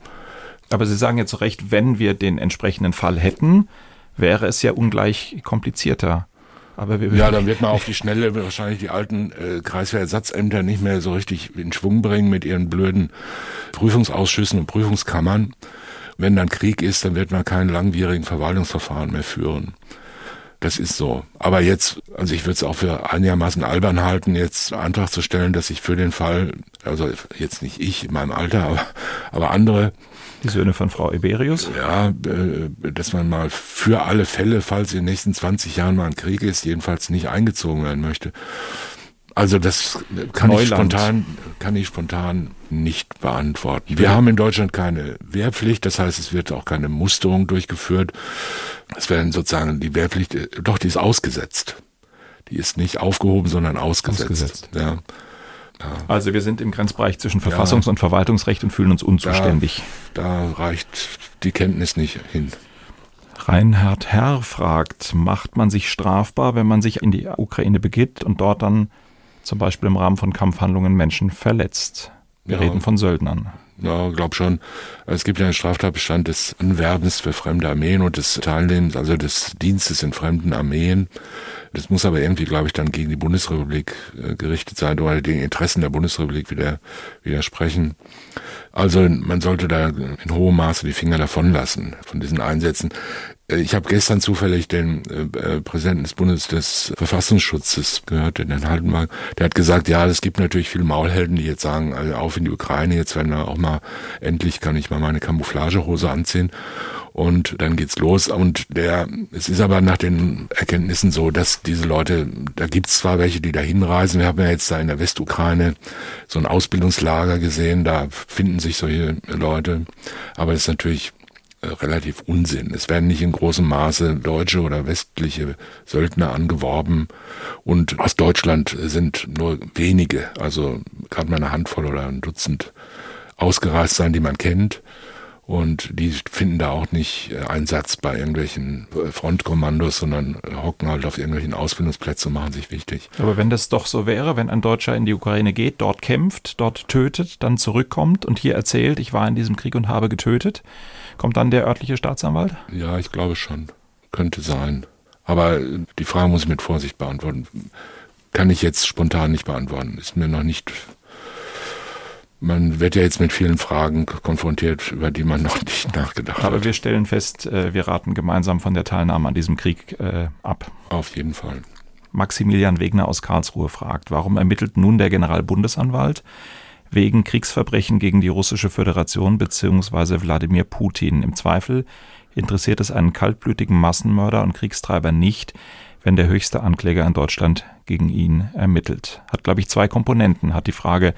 Aber Sie sagen ja zu Recht, wenn wir den entsprechenden Fall hätten, wäre es ja ungleich komplizierter. Aber wir ja, dann wird man auf die Schnelle wahrscheinlich die alten äh, Kreiswehrersatzämter nicht mehr so richtig in Schwung bringen mit ihren blöden Prüfungsausschüssen und Prüfungskammern. Wenn dann Krieg ist, dann wird man keinen langwierigen Verwaltungsverfahren mehr führen. Das ist so. Aber jetzt, also ich würde es auch für einigermaßen albern halten, jetzt einen Antrag zu stellen, dass ich für den Fall, also jetzt nicht ich in meinem Alter, aber, aber andere, die Söhne von Frau Iberius? Ja, äh, dass man mal für alle Fälle, falls in den nächsten 20 Jahren mal ein Krieg ist, jedenfalls nicht eingezogen werden möchte. Also das kann Neuland. ich spontan, kann ich spontan nicht beantworten. Wir haben in Deutschland keine Wehrpflicht, das heißt, es wird auch keine Musterung durchgeführt. Es werden sozusagen die Wehrpflicht, äh, doch, die ist ausgesetzt. Die ist nicht aufgehoben, sondern ausgesetzt. ausgesetzt. Ja. Ja. Also wir sind im Grenzbereich zwischen Verfassungs- ja. und Verwaltungsrecht und fühlen uns unzuständig. Da, da reicht die Kenntnis nicht hin. Reinhard Herr fragt, macht man sich strafbar, wenn man sich in die Ukraine begibt und dort dann zum Beispiel im Rahmen von Kampfhandlungen Menschen verletzt? Wir ja. reden von Söldnern. Ja, glaub schon. Es gibt ja einen Straftatbestand des Anwerbens für fremde Armeen und des Teilnehmens, also des Dienstes in fremden Armeen. Das muss aber irgendwie, glaube ich, dann gegen die Bundesrepublik äh, gerichtet sein oder den Interessen der Bundesrepublik wieder widersprechen. Also man sollte da in hohem Maße die Finger davon lassen von diesen Einsätzen. Äh, ich habe gestern zufällig den äh, Präsidenten des Bundes des Verfassungsschutzes gehört, den Herrn Haldenberg. Der hat gesagt, ja, es gibt natürlich viele Maulhelden, die jetzt sagen, also auf in die Ukraine, jetzt werden wir auch mal, endlich kann ich mal meine Camouflagehose anziehen und dann geht's los. Und der, es ist aber nach den Erkenntnissen so, dass diese Leute, da gibt's zwar welche, die da hinreisen. Wir haben ja jetzt da in der Westukraine so ein Ausbildungslager gesehen, da finden sich solche Leute, aber es ist natürlich äh, relativ Unsinn. Es werden nicht in großem Maße deutsche oder westliche Söldner angeworben und aus Deutschland sind nur wenige, also gerade mal eine Handvoll oder ein Dutzend ausgereist sein, die man kennt. Und die finden da auch nicht äh, Einsatz bei irgendwelchen äh, Frontkommandos, sondern äh, hocken halt auf irgendwelchen Ausbildungsplätzen und machen sich wichtig. Aber wenn das doch so wäre, wenn ein Deutscher in die Ukraine geht, dort kämpft, dort tötet, dann zurückkommt und hier erzählt, ich war in diesem Krieg und habe getötet, kommt dann der örtliche Staatsanwalt? Ja, ich glaube schon. Könnte sein. Aber die Frage muss ich mit Vorsicht beantworten. Kann ich jetzt spontan nicht beantworten. Ist mir noch nicht man wird ja jetzt mit vielen Fragen konfrontiert, über die man noch nicht nachgedacht Aber hat. Aber wir stellen fest, äh, wir raten gemeinsam von der Teilnahme an diesem Krieg äh, ab. Auf jeden Fall. Maximilian Wegner aus Karlsruhe fragt, warum ermittelt nun der Generalbundesanwalt wegen Kriegsverbrechen gegen die russische Föderation bzw. Wladimir Putin? Im Zweifel interessiert es einen kaltblütigen Massenmörder und Kriegstreiber nicht, wenn der höchste Ankläger in Deutschland gegen ihn ermittelt. Hat, glaube ich, zwei Komponenten. Hat die Frage,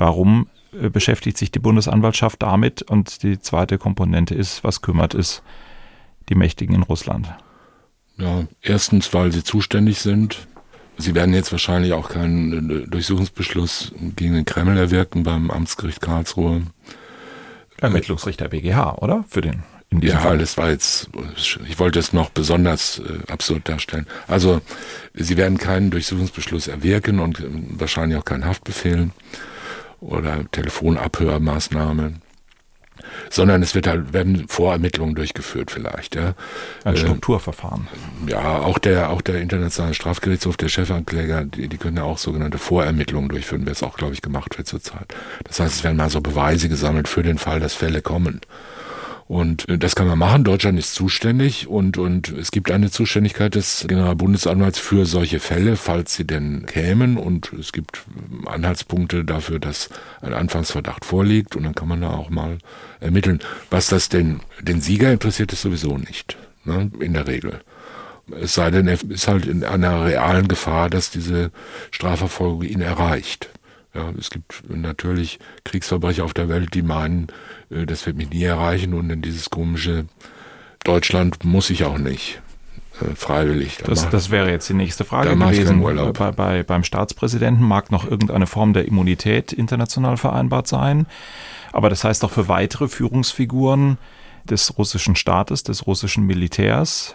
Warum äh, beschäftigt sich die Bundesanwaltschaft damit? Und die zweite Komponente ist, was kümmert es die Mächtigen in Russland? Ja, erstens, weil sie zuständig sind. Sie werden jetzt wahrscheinlich auch keinen äh, Durchsuchungsbeschluss gegen den Kreml erwirken beim Amtsgericht Karlsruhe. Ermittlungsrichter BGH, oder? Für den in ja, Fall. das war jetzt, ich wollte es noch besonders äh, absurd darstellen. Also, sie werden keinen Durchsuchungsbeschluss erwirken und äh, wahrscheinlich auch keinen Haftbefehl oder Telefonabhörmaßnahme, sondern es wird halt, werden Vorermittlungen durchgeführt vielleicht, ja. Ein äh, Strukturverfahren. Ja, auch der, auch der internationale Strafgerichtshof, der Chefankläger, die, die können ja auch sogenannte Vorermittlungen durchführen, wie es auch, glaube ich, gemacht wird zurzeit. Das heißt, es werden mal so Beweise gesammelt für den Fall, dass Fälle kommen. Und äh, das kann man machen. Deutschland ist zuständig und, und es gibt eine Zuständigkeit des Generalbundesanwalts für solche Fälle, falls sie denn kämen. Und es gibt Anhaltspunkte dafür, dass ein Anfangsverdacht vorliegt und dann kann man da auch mal ermitteln. Was das denn den Sieger interessiert, ist sowieso nicht. Ne, in der Regel. Es sei denn, er ist halt in einer realen Gefahr, dass diese Strafverfolgung ihn erreicht. Ja, es gibt natürlich Kriegsverbrecher auf der Welt, die meinen, äh, das wird mich nie erreichen und in dieses komische Deutschland muss sich auch nicht äh, freiwillig. Da Das, das wäre jetzt die nächste Frage ich gewesen. Bei, bei, beim Staatspräsidenten mag noch irgendeine Form der Immunität international vereinbart sein. Aber das heißt doch für weitere Führungsfiguren des russischen Staates, des russischen Militärs,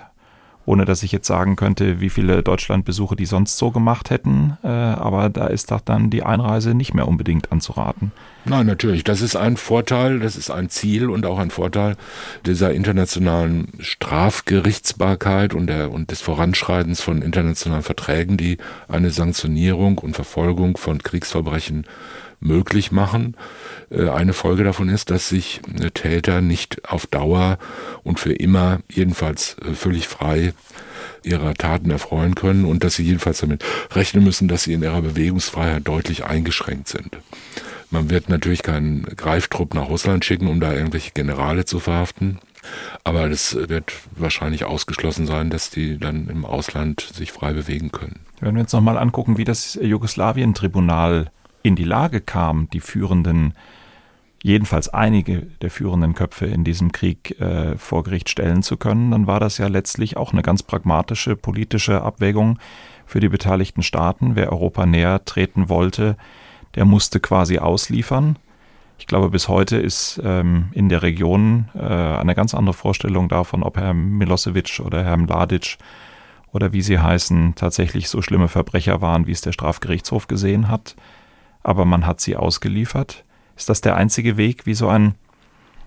ohne dass ich jetzt sagen könnte, wie viele Deutschlandbesuche die sonst so gemacht hätten. Äh, aber da ist doch dann die Einreise nicht mehr unbedingt anzuraten. Nein, natürlich. Das ist ein Vorteil, das ist ein Ziel und auch ein Vorteil dieser internationalen Strafgerichtsbarkeit und, der, und des Voranschreitens von internationalen Verträgen, die eine Sanktionierung und Verfolgung von Kriegsverbrechen möglich machen. Äh, Eine Folge davon ist, dass sich äh, Täter nicht auf Dauer und für immer, jedenfalls äh, völlig frei ihrer Taten erfreuen können und dass sie jedenfalls damit rechnen müssen, dass sie in ihrer Bewegungsfreiheit deutlich eingeschränkt sind. Man wird natürlich keinen Greiftrupp nach Russland schicken, um da irgendwelche Generale zu verhaften. Aber es wird wahrscheinlich ausgeschlossen sein, dass die dann im Ausland sich frei bewegen können. Wenn wir uns nochmal angucken, wie das Jugoslawien-Tribunal in die Lage kam, die führenden, jedenfalls einige der führenden Köpfe in diesem Krieg äh, vor Gericht stellen zu können, dann war das ja letztlich auch eine ganz pragmatische politische Abwägung für die beteiligten Staaten. Wer Europa näher treten wollte, der musste quasi ausliefern. Ich glaube, bis heute ist ähm, in der Region äh, eine ganz andere Vorstellung davon, ob Herr Milosevic oder Herr Mladic oder wie sie heißen, tatsächlich so schlimme Verbrecher waren, wie es der Strafgerichtshof gesehen hat. Aber man hat sie ausgeliefert. Ist das der einzige Weg, wie so ein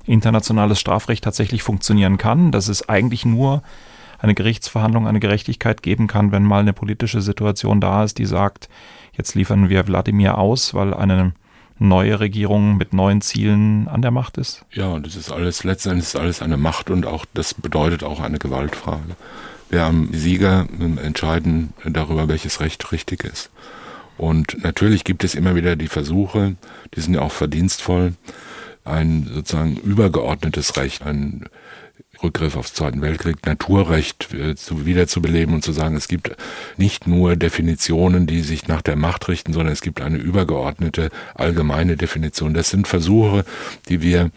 internationales Strafrecht tatsächlich funktionieren kann? Dass es eigentlich nur eine Gerichtsverhandlung, eine Gerechtigkeit geben kann, wenn mal eine politische Situation da ist, die sagt, jetzt liefern wir Wladimir aus, weil eine neue Regierung mit neuen Zielen an der Macht ist? Ja, und das ist alles, letztendlich ist alles eine Macht und auch, das bedeutet auch eine Gewaltfrage. Wir haben Sieger entscheiden darüber, welches Recht richtig ist. Und natürlich gibt es immer wieder die Versuche, die sind ja auch verdienstvoll, ein sozusagen übergeordnetes Recht, ein Rückgriff aufs Zweiten Weltkrieg, Naturrecht äh, zu, wiederzubeleben und zu sagen, es gibt nicht nur Definitionen, die sich nach der Macht richten, sondern es gibt eine übergeordnete allgemeine Definition. Das sind Versuche, die wir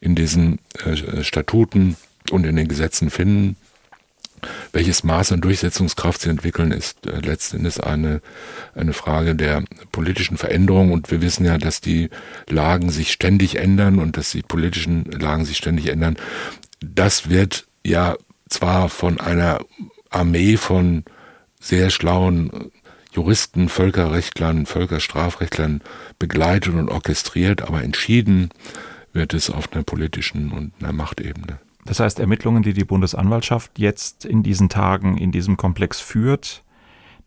in diesen äh, Statuten und in den Gesetzen finden. Welches Maß an Durchsetzungskraft sie entwickeln, ist äh, letztendlich eine, eine Frage der politischen Veränderung. Und wir wissen ja, dass die Lagen sich ständig ändern und dass die politischen Lagen sich ständig ändern. Das wird ja zwar von einer Armee von sehr schlauen Juristen, Völkerrechtlern, Völkerstrafrechtlern begleitet und orchestriert, aber entschieden wird es auf einer politischen und einer Machtebene. Das heißt, Ermittlungen, die die Bundesanwaltschaft jetzt in diesen Tagen in diesem Komplex führt,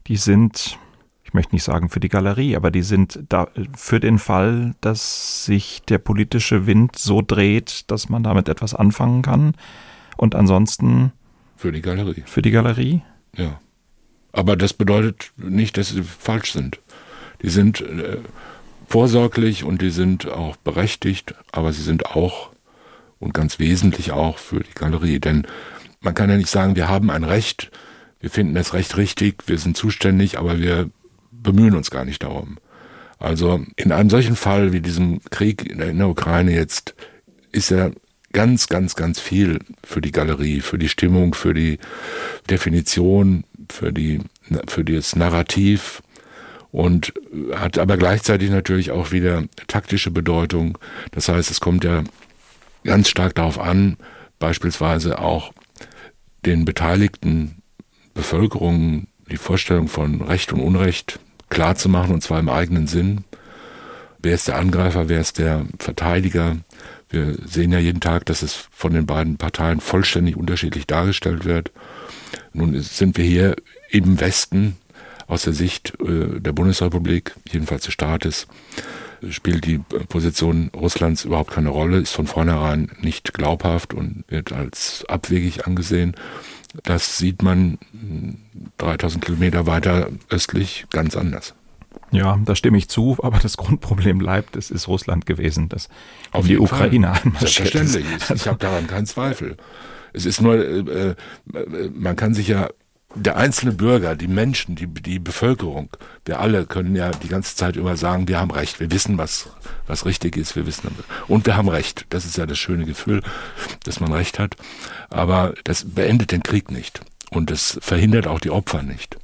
die sind, ich möchte nicht sagen für die Galerie, aber die sind da für den Fall, dass sich der politische Wind so dreht, dass man damit etwas anfangen kann. Und ansonsten Für die Galerie. für die Galerie. Ja. Aber das bedeutet nicht, dass sie falsch sind. Die sind äh, vorsorglich und die sind auch berechtigt, aber sie sind auch und ganz wesentlich auch für die Galerie. Denn man kann ja nicht sagen, wir haben ein Recht, wir finden das Recht richtig, wir sind zuständig, aber wir bemühen uns gar nicht darum. Also in einem solchen Fall wie diesem Krieg in der, in der Ukraine jetzt ist ja ganz, ganz, ganz viel für die Galerie, für die Stimmung, für die Definition, für die, für das Narrativ und hat aber gleichzeitig natürlich auch wieder taktische Bedeutung. Das heißt, es kommt ja ganz stark darauf an, beispielsweise auch den beteiligten Bevölkerungen die Vorstellung von Recht und Unrecht klar zu machen, und zwar im eigenen Sinn. Wer ist der Angreifer, wer ist der Verteidiger? Wir sehen ja jeden Tag, dass es von den beiden Parteien vollständig unterschiedlich dargestellt wird. Nun sind wir hier im Westen aus der Sicht äh, der Bundesrepublik, jedenfalls des Staates, spielt die Position Russlands überhaupt keine Rolle, ist von vornherein nicht glaubhaft und wird als abwegig angesehen. Das sieht man 3000 Kilometer weiter östlich ganz anders. Ja, da stimme ich zu, aber das Grundproblem bleibt, es ist Russland gewesen, das auf die Ukraine Fall. einmarschiert ist. Selbstverständlich. Ich habe daran keinen Zweifel. Es ist nur, äh, äh, man kann sich ja der einzelne Bürger, die Menschen, die, die Bevölkerung, wir alle können ja die ganze Zeit immer sagen, wir haben Recht, wir wissen, was, was richtig ist, wir wissen, und wir haben Recht. Das ist ja das schöne Gefühl, dass man Recht hat. Aber das beendet den Krieg nicht. Und es verhindert auch die Opfer nicht.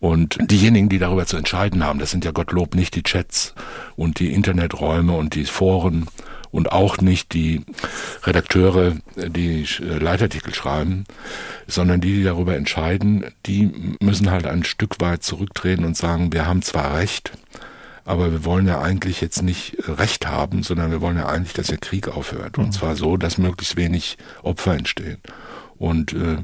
Und diejenigen, die darüber zu entscheiden haben, das sind ja Gottlob nicht die Chats und die Interneträume und die Foren und auch nicht die Redakteure, die Leitartikel schreiben, sondern die, die darüber entscheiden, die müssen halt ein Stück weit zurücktreten und sagen, wir haben zwar Recht, aber wir wollen ja eigentlich jetzt nicht Recht haben, sondern wir wollen ja eigentlich, dass der Krieg aufhört. Und zwar so, dass möglichst wenig Opfer entstehen. Und äh,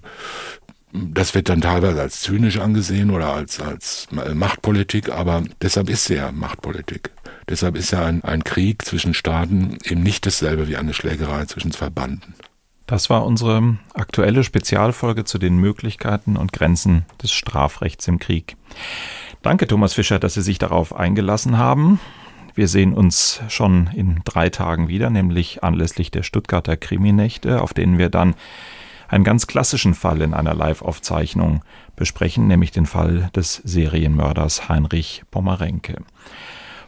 das wird dann teilweise als zynisch angesehen oder als, als Machtpolitik, aber deshalb ist sie ja Machtpolitik. Deshalb ist ja ein, ein Krieg zwischen Staaten eben nicht dasselbe wie eine Schlägerei zwischen zwei Banden. Das war unsere aktuelle Spezialfolge zu den Möglichkeiten und Grenzen des Strafrechts im Krieg. Danke, Thomas Fischer, dass Sie sich darauf eingelassen haben. Wir sehen uns schon in drei Tagen wieder, nämlich anlässlich der Stuttgarter Kriminächte, auf denen wir dann einen ganz klassischen Fall in einer Live-Aufzeichnung besprechen, nämlich den Fall des Serienmörders Heinrich Pommerenke.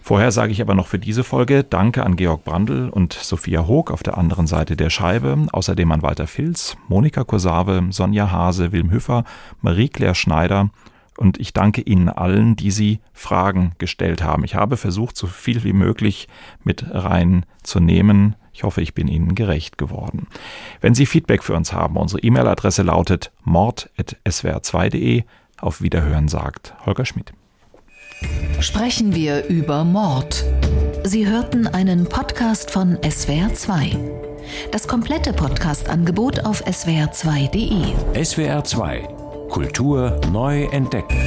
Vorher sage ich aber noch für diese Folge Danke an Georg Brandl und Sophia Hoog auf der anderen Seite der Scheibe, außerdem an Walter Filz, Monika Kosave, Sonja Hase, Wilm Hüffer, Marie-Claire Schneider und ich danke Ihnen allen, die Sie Fragen gestellt haben. Ich habe versucht, so viel wie möglich mit reinzunehmen. Ich hoffe, ich bin Ihnen gerecht geworden. Wenn Sie Feedback für uns haben, unsere E-Mail-Adresse lautet mord.swr2.de. Auf Wiederhören sagt Holger Schmidt. Sprechen wir über Mord. Sie hörten einen Podcast von SWR2. Das komplette Podcast-Angebot auf swr2.de. SWR2 Kultur neu entdecken.